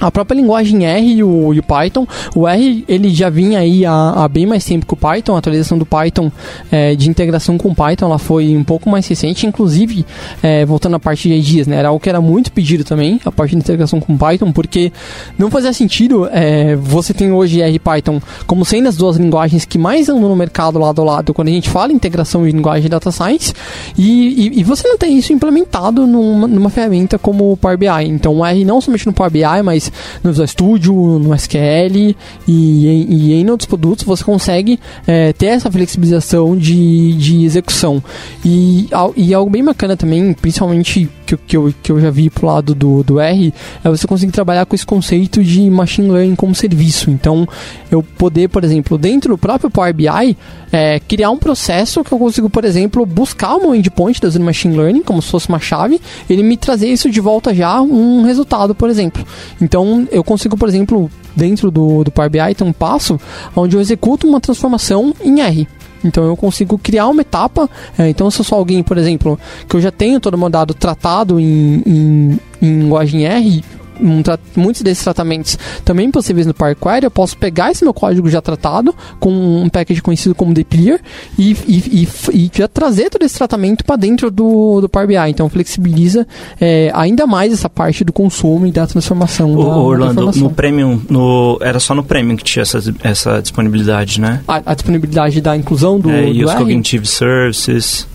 a própria linguagem R e o, e o, Python. O R ele já vinha aí há, há, bem mais tempo que o Python. A atualização do Python é, de integração com o Python ela foi um pouco mais recente. Inclusive, é, voltando à parte de IDs, né, era algo que era muito pedido também, a parte de integração com Python, porque não fazia sentido é, você tem hoje R e Python como sendo as duas linguagens que mais andam no mercado lado a lado quando a gente fala em integração de linguagem de data science e, e, e você não tem isso implementado numa, numa ferramenta como o Power BI. Então, o R não somente no Power BI, mas no Visual Studio, no SQL e e em outros produtos você consegue é, ter essa flexibilização de, de execução. E, e algo bem bacana também, principalmente que, que, eu, que eu já vi pro lado do, do R, é você conseguir trabalhar com esse conceito de machine learning como serviço. Então, eu poder, por exemplo, dentro do próprio Power BI, é, criar um processo que eu consigo, por exemplo, buscar meu endpoint da Machine Learning, como se fosse uma chave, ele me trazer isso de volta já, um resultado, por exemplo. Então, eu consigo, por exemplo, dentro do, do Power BI, ter um passo onde eu executo uma transformação em R. Então eu consigo criar uma etapa. É, então, se eu sou alguém, por exemplo, que eu já tenho todo o meu dado tratado em, em, em linguagem R, um muitos desses tratamentos também possíveis no Query, eu posso pegar esse meu código já tratado com um package conhecido como Deplear e, e, e, e já trazer todo esse tratamento para dentro do, do Power BI. Então flexibiliza é, ainda mais essa parte do consumo e da transformação. O, da, Orlando, da no Premium, no, era só no Premium que tinha essa, essa disponibilidade, né? A, a disponibilidade da inclusão do. É, e do os R? Cognitive Services.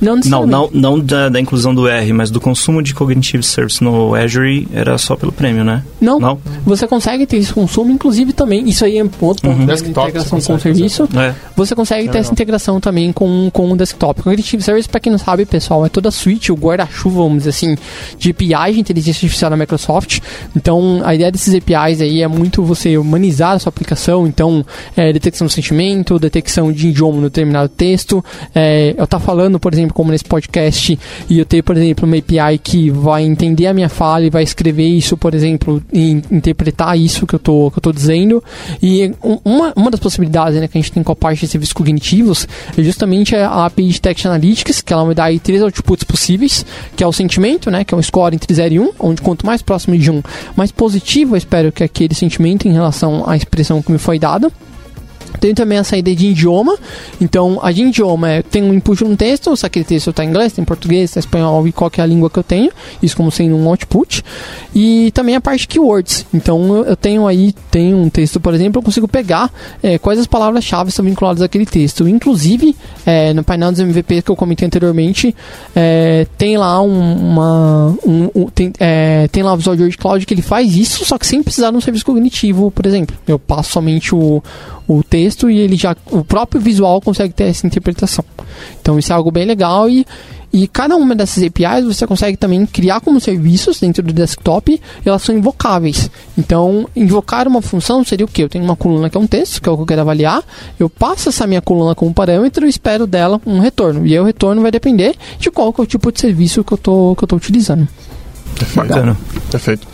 Não, não, não, não da, da, inclusão do R, mas do consumo de Cognitive Service no Azure era só pelo prêmio, né? Não, não. Você consegue ter esse consumo, inclusive também, isso aí é outro ponto uhum. de integração com o serviço. É. Você consegue é ter essa integração também com, com o desktop. Cognitive Service, para quem não sabe, pessoal, é toda a suite, o guarda-chuva, vamos dizer assim, de APIs de inteligência artificial da Microsoft. Então, a ideia desses APIs aí é muito você humanizar a sua aplicação. Então, é, detecção do sentimento, detecção de idioma no determinado texto. É, eu tá falando, por exemplo, exemplo, como nesse podcast, e eu ter, por exemplo, uma API que vai entender a minha fala e vai escrever isso, por exemplo, e interpretar isso que eu tô, que eu tô dizendo. E uma, uma das possibilidades né, que a gente tem com a parte de serviços cognitivos é justamente a API de Text Analytics, que ela vai dar aí três outputs possíveis, que é o sentimento, né, que é um score entre 0 e 1, um, onde quanto mais próximo de 1, um, mais positivo eu espero que aquele sentimento em relação à expressão que me foi dada. Tem também a saída de idioma. Então, a de idioma é, tem um input um texto, se aquele texto está em inglês, está em português, está em espanhol e qualquer língua que eu tenho. Isso como sendo um output. E também a parte keywords. Então, eu tenho aí, tem um texto, por exemplo, eu consigo pegar é, quais as palavras-chave estão vinculadas àquele texto. Inclusive, é, no painel dos MVP que eu comentei anteriormente, é, tem lá um, uma. Um, um, tem, é, tem lá o Visual Word Cloud que ele faz isso, só que sem precisar de um serviço cognitivo, por exemplo. Eu passo somente o, o texto e ele já o próprio visual consegue ter essa interpretação. Então isso é algo bem legal e e cada uma dessas APIs você consegue também criar como serviços dentro do desktop e elas são invocáveis. Então, invocar uma função seria o que? Eu tenho uma coluna que é um texto, que é o que eu quero avaliar, eu passo essa minha coluna como parâmetro e espero dela um retorno. E aí o retorno vai depender de qual é o tipo de serviço que eu estou que eu utilizando. Bacana. Perfeito.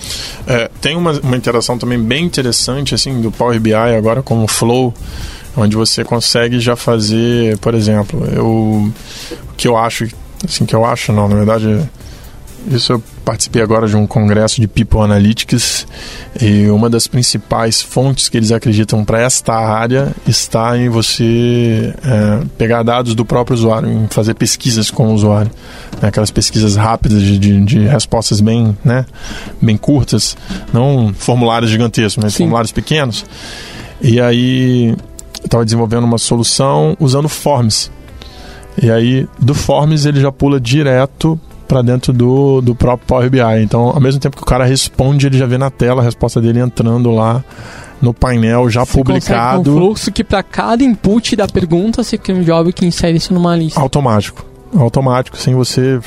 É, tem uma, uma interação também bem interessante assim do Power BI agora com o Flow, onde você consegue já fazer, por exemplo, eu o que eu acho, assim que eu acho não, na verdade isso eu participei agora de um congresso de People Analytics e uma das principais fontes que eles acreditam para esta área está em você é, pegar dados do próprio usuário, em fazer pesquisas com o usuário, né? aquelas pesquisas rápidas de, de, de, respostas bem, né, bem curtas, não formulários gigantescos, mas Sim. formulários pequenos. E aí estava desenvolvendo uma solução usando forms. E aí do forms ele já pula direto para dentro do, do próprio Power BI. Então, ao mesmo tempo que o cara responde, ele já vê na tela a resposta dele entrando lá no painel já você publicado. Um fluxo que para cada input da pergunta você cria um job que insere isso numa lista. Automático. Automático, sem você.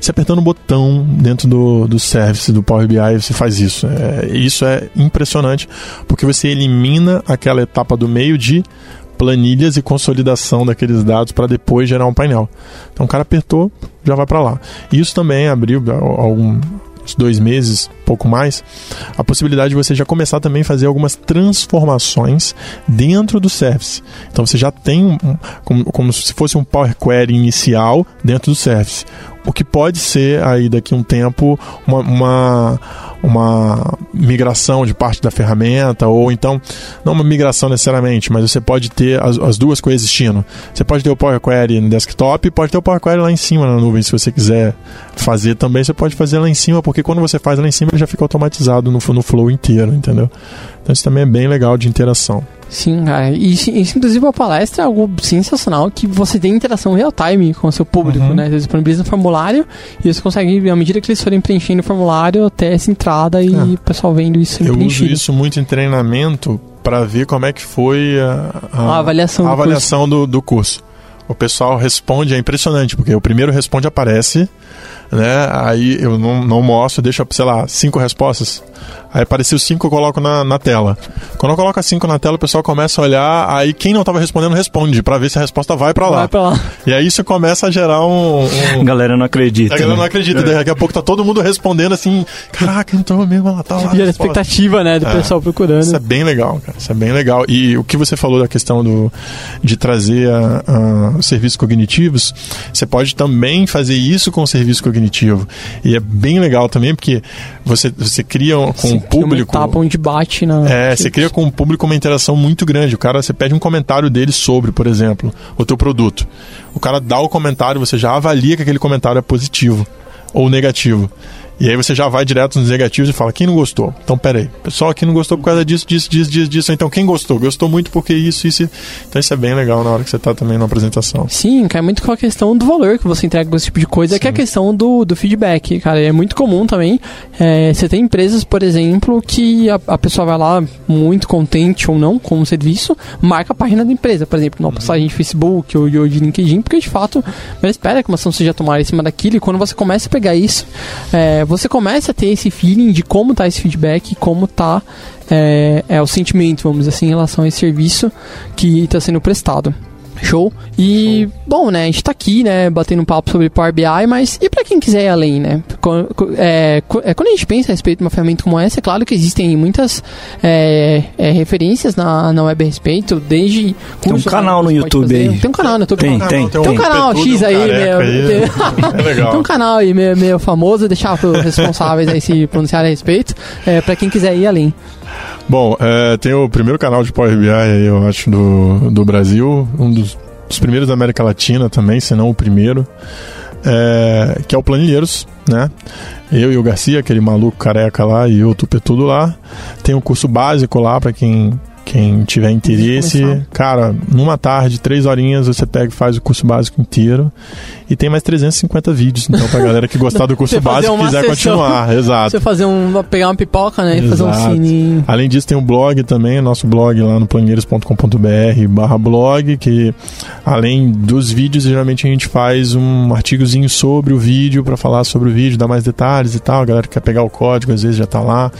Você apertando o botão dentro do, do service do Power BI, você faz isso. É, isso é impressionante, porque você elimina aquela etapa do meio de planilhas e consolidação daqueles dados para depois gerar um painel. Então o cara apertou, já vai para lá. Isso também abriu algum dois meses, pouco mais, a possibilidade de você já começar também a fazer algumas transformações dentro do service. Então você já tem um, como, como se fosse um Power Query inicial dentro do service. O que pode ser aí daqui a um tempo uma, uma uma migração de parte da ferramenta, ou então, não uma migração necessariamente, mas você pode ter as, as duas coexistindo. Você pode ter o Power Query no desktop, pode ter o Power Query lá em cima na nuvem, se você quiser fazer também, você pode fazer lá em cima, porque quando você faz lá em cima, ele já fica automatizado no, no flow inteiro, entendeu? Então isso também é bem legal de interação. Sim, cara. E isso, inclusive, a palestra é algo sensacional que você tem interação real-time com o seu público, uhum. né? Você disponibiliza um formulário e você consegue, à medida que eles forem preenchendo o formulário, até essa entrada e é. o pessoal vendo isso Eu preenchido. uso isso muito em treinamento para ver como é que foi a, a, a avaliação, a do, avaliação curso. Do, do curso. O pessoal responde, é impressionante, porque o primeiro responde aparece, né? Aí eu não, não mostro, deixo, sei lá, cinco respostas. Aí apareceu cinco, eu coloco na, na tela. Quando eu coloco cinco na tela, o pessoal começa a olhar, aí quem não estava respondendo responde, para ver se a resposta vai para lá. Vai pra lá. E aí isso começa a gerar um. um... A galera não acredita. A galera né? não acredita. É. Daqui a pouco tá todo mundo respondendo assim, caraca, entrou mesmo, ela tá lá. E a expectativa, né, do é. pessoal procurando. Isso é bem legal, cara. Isso é bem legal. E o que você falou da questão do, de trazer a, a serviços cognitivos, você pode também fazer isso com o serviço cognitivo. E é bem legal também, porque você, você cria com Sim, o público. Uma etapa onde bate na. É, você cria com o público uma interação muito grande. O cara, você pede um comentário dele sobre, por exemplo, o teu produto. O cara dá o comentário, você já avalia que aquele comentário é positivo ou negativo. E aí você já vai direto nos negativos e fala, quem não gostou? Então, peraí, pessoal aqui não gostou por causa disso, disso, disso, disso, disso. Então, quem gostou? Gostou muito porque isso, isso. Então, isso é bem legal na hora que você está também na apresentação. Sim, cai muito com a questão do valor que você entrega com esse tipo de coisa, Sim. que é a questão do, do feedback, cara. É muito comum também. É, você tem empresas, por exemplo, que a, a, pessoa vai lá muito contente ou não com o serviço, marca a página da empresa, por exemplo, numa uhum. postagem de Facebook ou de, ou de LinkedIn, porque de fato, ela espera que uma ação seja tomada em cima daquilo e quando você começa a pegar isso, é, você começa a ter esse feeling de como tá esse feedback, como tá é, é o sentimento, vamos dizer assim, em relação a esse serviço que está sendo prestado. Show. E, Show. bom, né, a gente tá aqui, né, batendo um papo sobre Power BI, mas e para quem quiser ir além, né? É, é, quando a gente pensa a respeito de uma ferramenta como essa, é claro que existem muitas é, é, referências na, na web a respeito, desde... Tem um canal no YouTube aí. Tem um canal no YouTube. Tem, tem. Tem, tem um canal X aí, meu... Aí. é [LAUGHS] legal. Tem um canal aí meio, meio famoso, deixar os responsáveis aí se pronunciar a respeito, é, para quem quiser ir além. Bom, é, tem o primeiro canal de Power BI eu acho, do, do Brasil, um dos, dos primeiros da América Latina também, se não o primeiro, é, que é o Planilheiros, né? Eu e o Garcia, aquele maluco careca lá, e o Tupetudo lá. Tem um curso básico lá para quem quem tiver interesse, cara, numa tarde, três horinhas, você pega e faz o curso básico inteiro. E tem mais 350 vídeos. Então, pra galera que gostar do [LAUGHS] curso básico e quiser sessão, continuar. [LAUGHS] Exato. Você fazer um. pegar uma pipoca, né? E fazer um sininho. Além disso, tem um blog também, nosso blog lá no planeiros.com.br barra blog, que além dos vídeos, geralmente a gente faz um artigozinho sobre o vídeo para falar sobre o vídeo, dar mais detalhes e tal. A galera que quer pegar o código, às vezes já tá lá.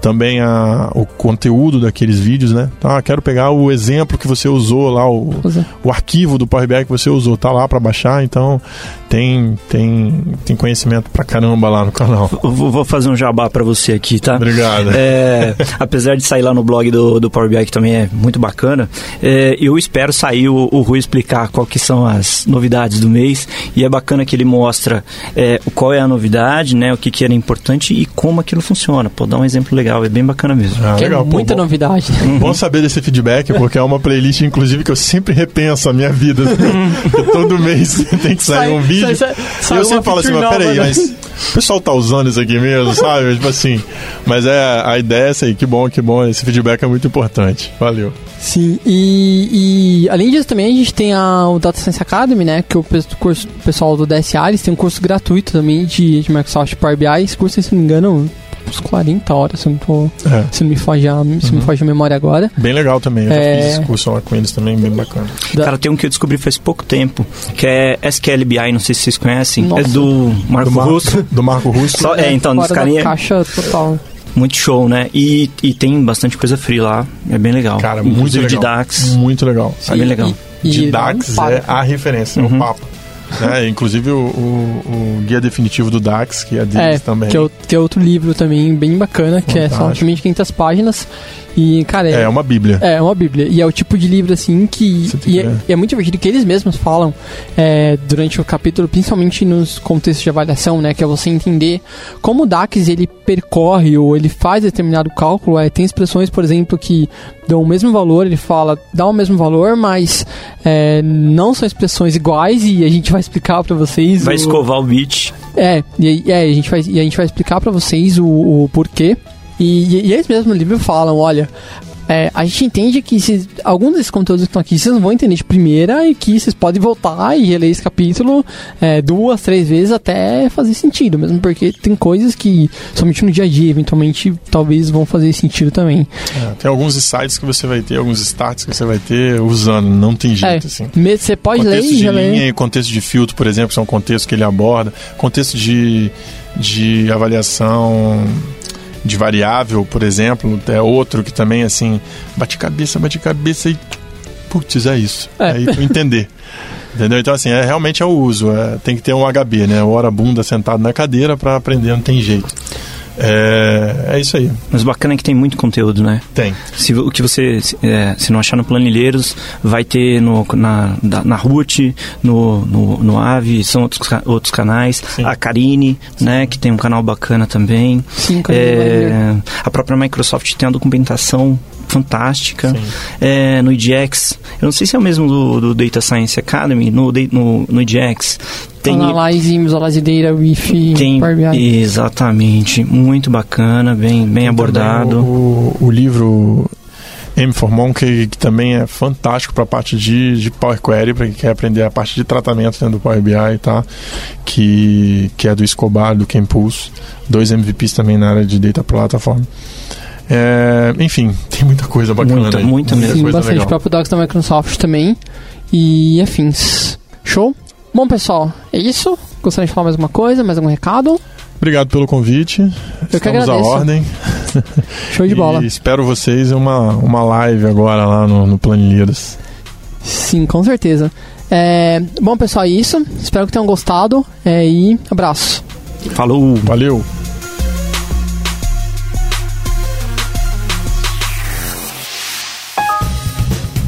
Também a, o conteúdo daqueles vídeos, né? Tá, quero pegar o exemplo que você usou lá, o, o arquivo do Power BI que você usou, tá lá para baixar, então tem, tem, tem conhecimento pra caramba lá no canal. Vou, vou fazer um jabá para você aqui, tá? Obrigado. É, apesar de sair lá no blog do, do Power BI, que também é muito bacana, é, eu espero sair o, o Rui explicar qual que são as novidades do mês e é bacana que ele mostra é, qual é a novidade, né, o que, que era importante e como aquilo funciona. Pô, dar um exemplo legal, é bem bacana mesmo. Ah, legal. É muita Pô, novidade. Bom, [LAUGHS] bom saber desse feedback, porque é uma playlist, inclusive, que eu sempre repenso a minha vida. [LAUGHS] Todo mês [LAUGHS] tem que sair sai, um vídeo. Sai, sai, eu sempre falo assim, mas peraí, né? mas o pessoal tá usando isso aqui mesmo, sabe? tipo assim. Mas é, a ideia é essa aí, que bom, que bom. Esse feedback é muito importante. Valeu. Sim, e, e além disso também a gente tem a, o Data Science Academy, né? Que é o curso pessoal do DSA, eles têm um curso gratuito também de, de Microsoft Power BI. Esse curso, se não me engano, uns 40 horas, se não, tô, é. se não me foge a, se uhum. me foge a memória agora. Bem legal também, eu é... já fiz curso lá com eles também, bem bacana. Da... Cara, tem um que eu descobri faz pouco tempo, que é SQL BI, não sei se vocês conhecem, é Nossa. é do Marco do Russo. [LAUGHS] Do Marco Russo. Só, é, então, dos carinha... caixa total. Muito show, né? E, e tem bastante coisa free lá, é bem legal. Cara, muito legal. de DAX. Muito legal. Sim, é bem legal. E, de DAX é a referência, uhum. é o papo. Né? Inclusive o, o, o, guia definitivo do DAX, que é deles é, também. Que é, que é outro livro também bem bacana, Fantástico. que é só somente 500 páginas. E, cara, é, é, uma bíblia. É, uma bíblia. E é o tipo de livro, assim, que... E é, e é, muito divertido que eles mesmos falam é, durante o capítulo, principalmente nos contextos de avaliação, né? Que é você entender como o DAX, ele percorre ou ele faz determinado cálculo. É, tem expressões, por exemplo, que dão o mesmo valor, ele fala, dá o mesmo valor, mas é, não são expressões iguais e a gente vai explicar para vocês. Vai o... escovar o bit. É, e, é, a gente vai, e a gente vai explicar para vocês o, o porquê. E, e, eles mesmos no livro falam, olha, é, a gente entende que se, alguns desses conteúdos que estão aqui vocês não vão entender de primeira e que vocês podem voltar e reler esse capítulo é, duas, três vezes até fazer sentido, mesmo porque tem coisas que somente no dia a dia, eventualmente, talvez vão fazer sentido também. É, tem alguns sites que você vai ter, alguns starts que você vai ter usando, não tem jeito, é, assim. Você pode contexto ler e de linha e contexto de filtro, por exemplo, são contextos que ele aborda, contexto de, de avaliação de variável, por exemplo, é outro que também, assim, bate cabeça, bate cabeça e. Putz, é isso. É. Aí tu entender. [LAUGHS] Entendeu? Então, assim, é, realmente é o uso. É, tem que ter um HB, né? Hora bunda sentado na cadeira para aprender, não tem jeito. É, é isso aí. Mas bacana é que tem muito conteúdo, né? Tem. Se, o que você, é, se não achar no Planilheiros, vai ter no, na, na Root, no, no, no Ave, são outros, outros canais. Sim. A Karine, Sim. né, que tem um canal bacana também. Sim, é, a própria Microsoft tem a documentação fantástica. É, no IDX, eu não sei se é o mesmo do, do Data Science Academy, no, no, no IDX tem Analyze Visualize Data with tem, Exatamente, muito bacana, bem, bem abordado. O, o livro M for Monkey, que também é fantástico para a parte de, de Power Query, para quem quer aprender a parte de tratamento dentro do Power BI, tá? Que, que é do Escobar, do Campus, dois MVPs também na área de Data Platform. É, enfim, tem muita coisa bacana muita, aí. Muita, mesmo. Sim, bastante. Legal. O próprio Docs da Microsoft também. E afins. Show? Bom, pessoal, é isso. Gostaria de falar mais alguma coisa, mais algum recado? Obrigado pelo convite. Eu Estamos que agradeço. à ordem. [LAUGHS] Show de bola. E espero vocês em uma, uma live agora lá no, no Planilheiras. Sim, com certeza. É, bom, pessoal, é isso. Espero que tenham gostado. É, e abraço. Falou. Valeu.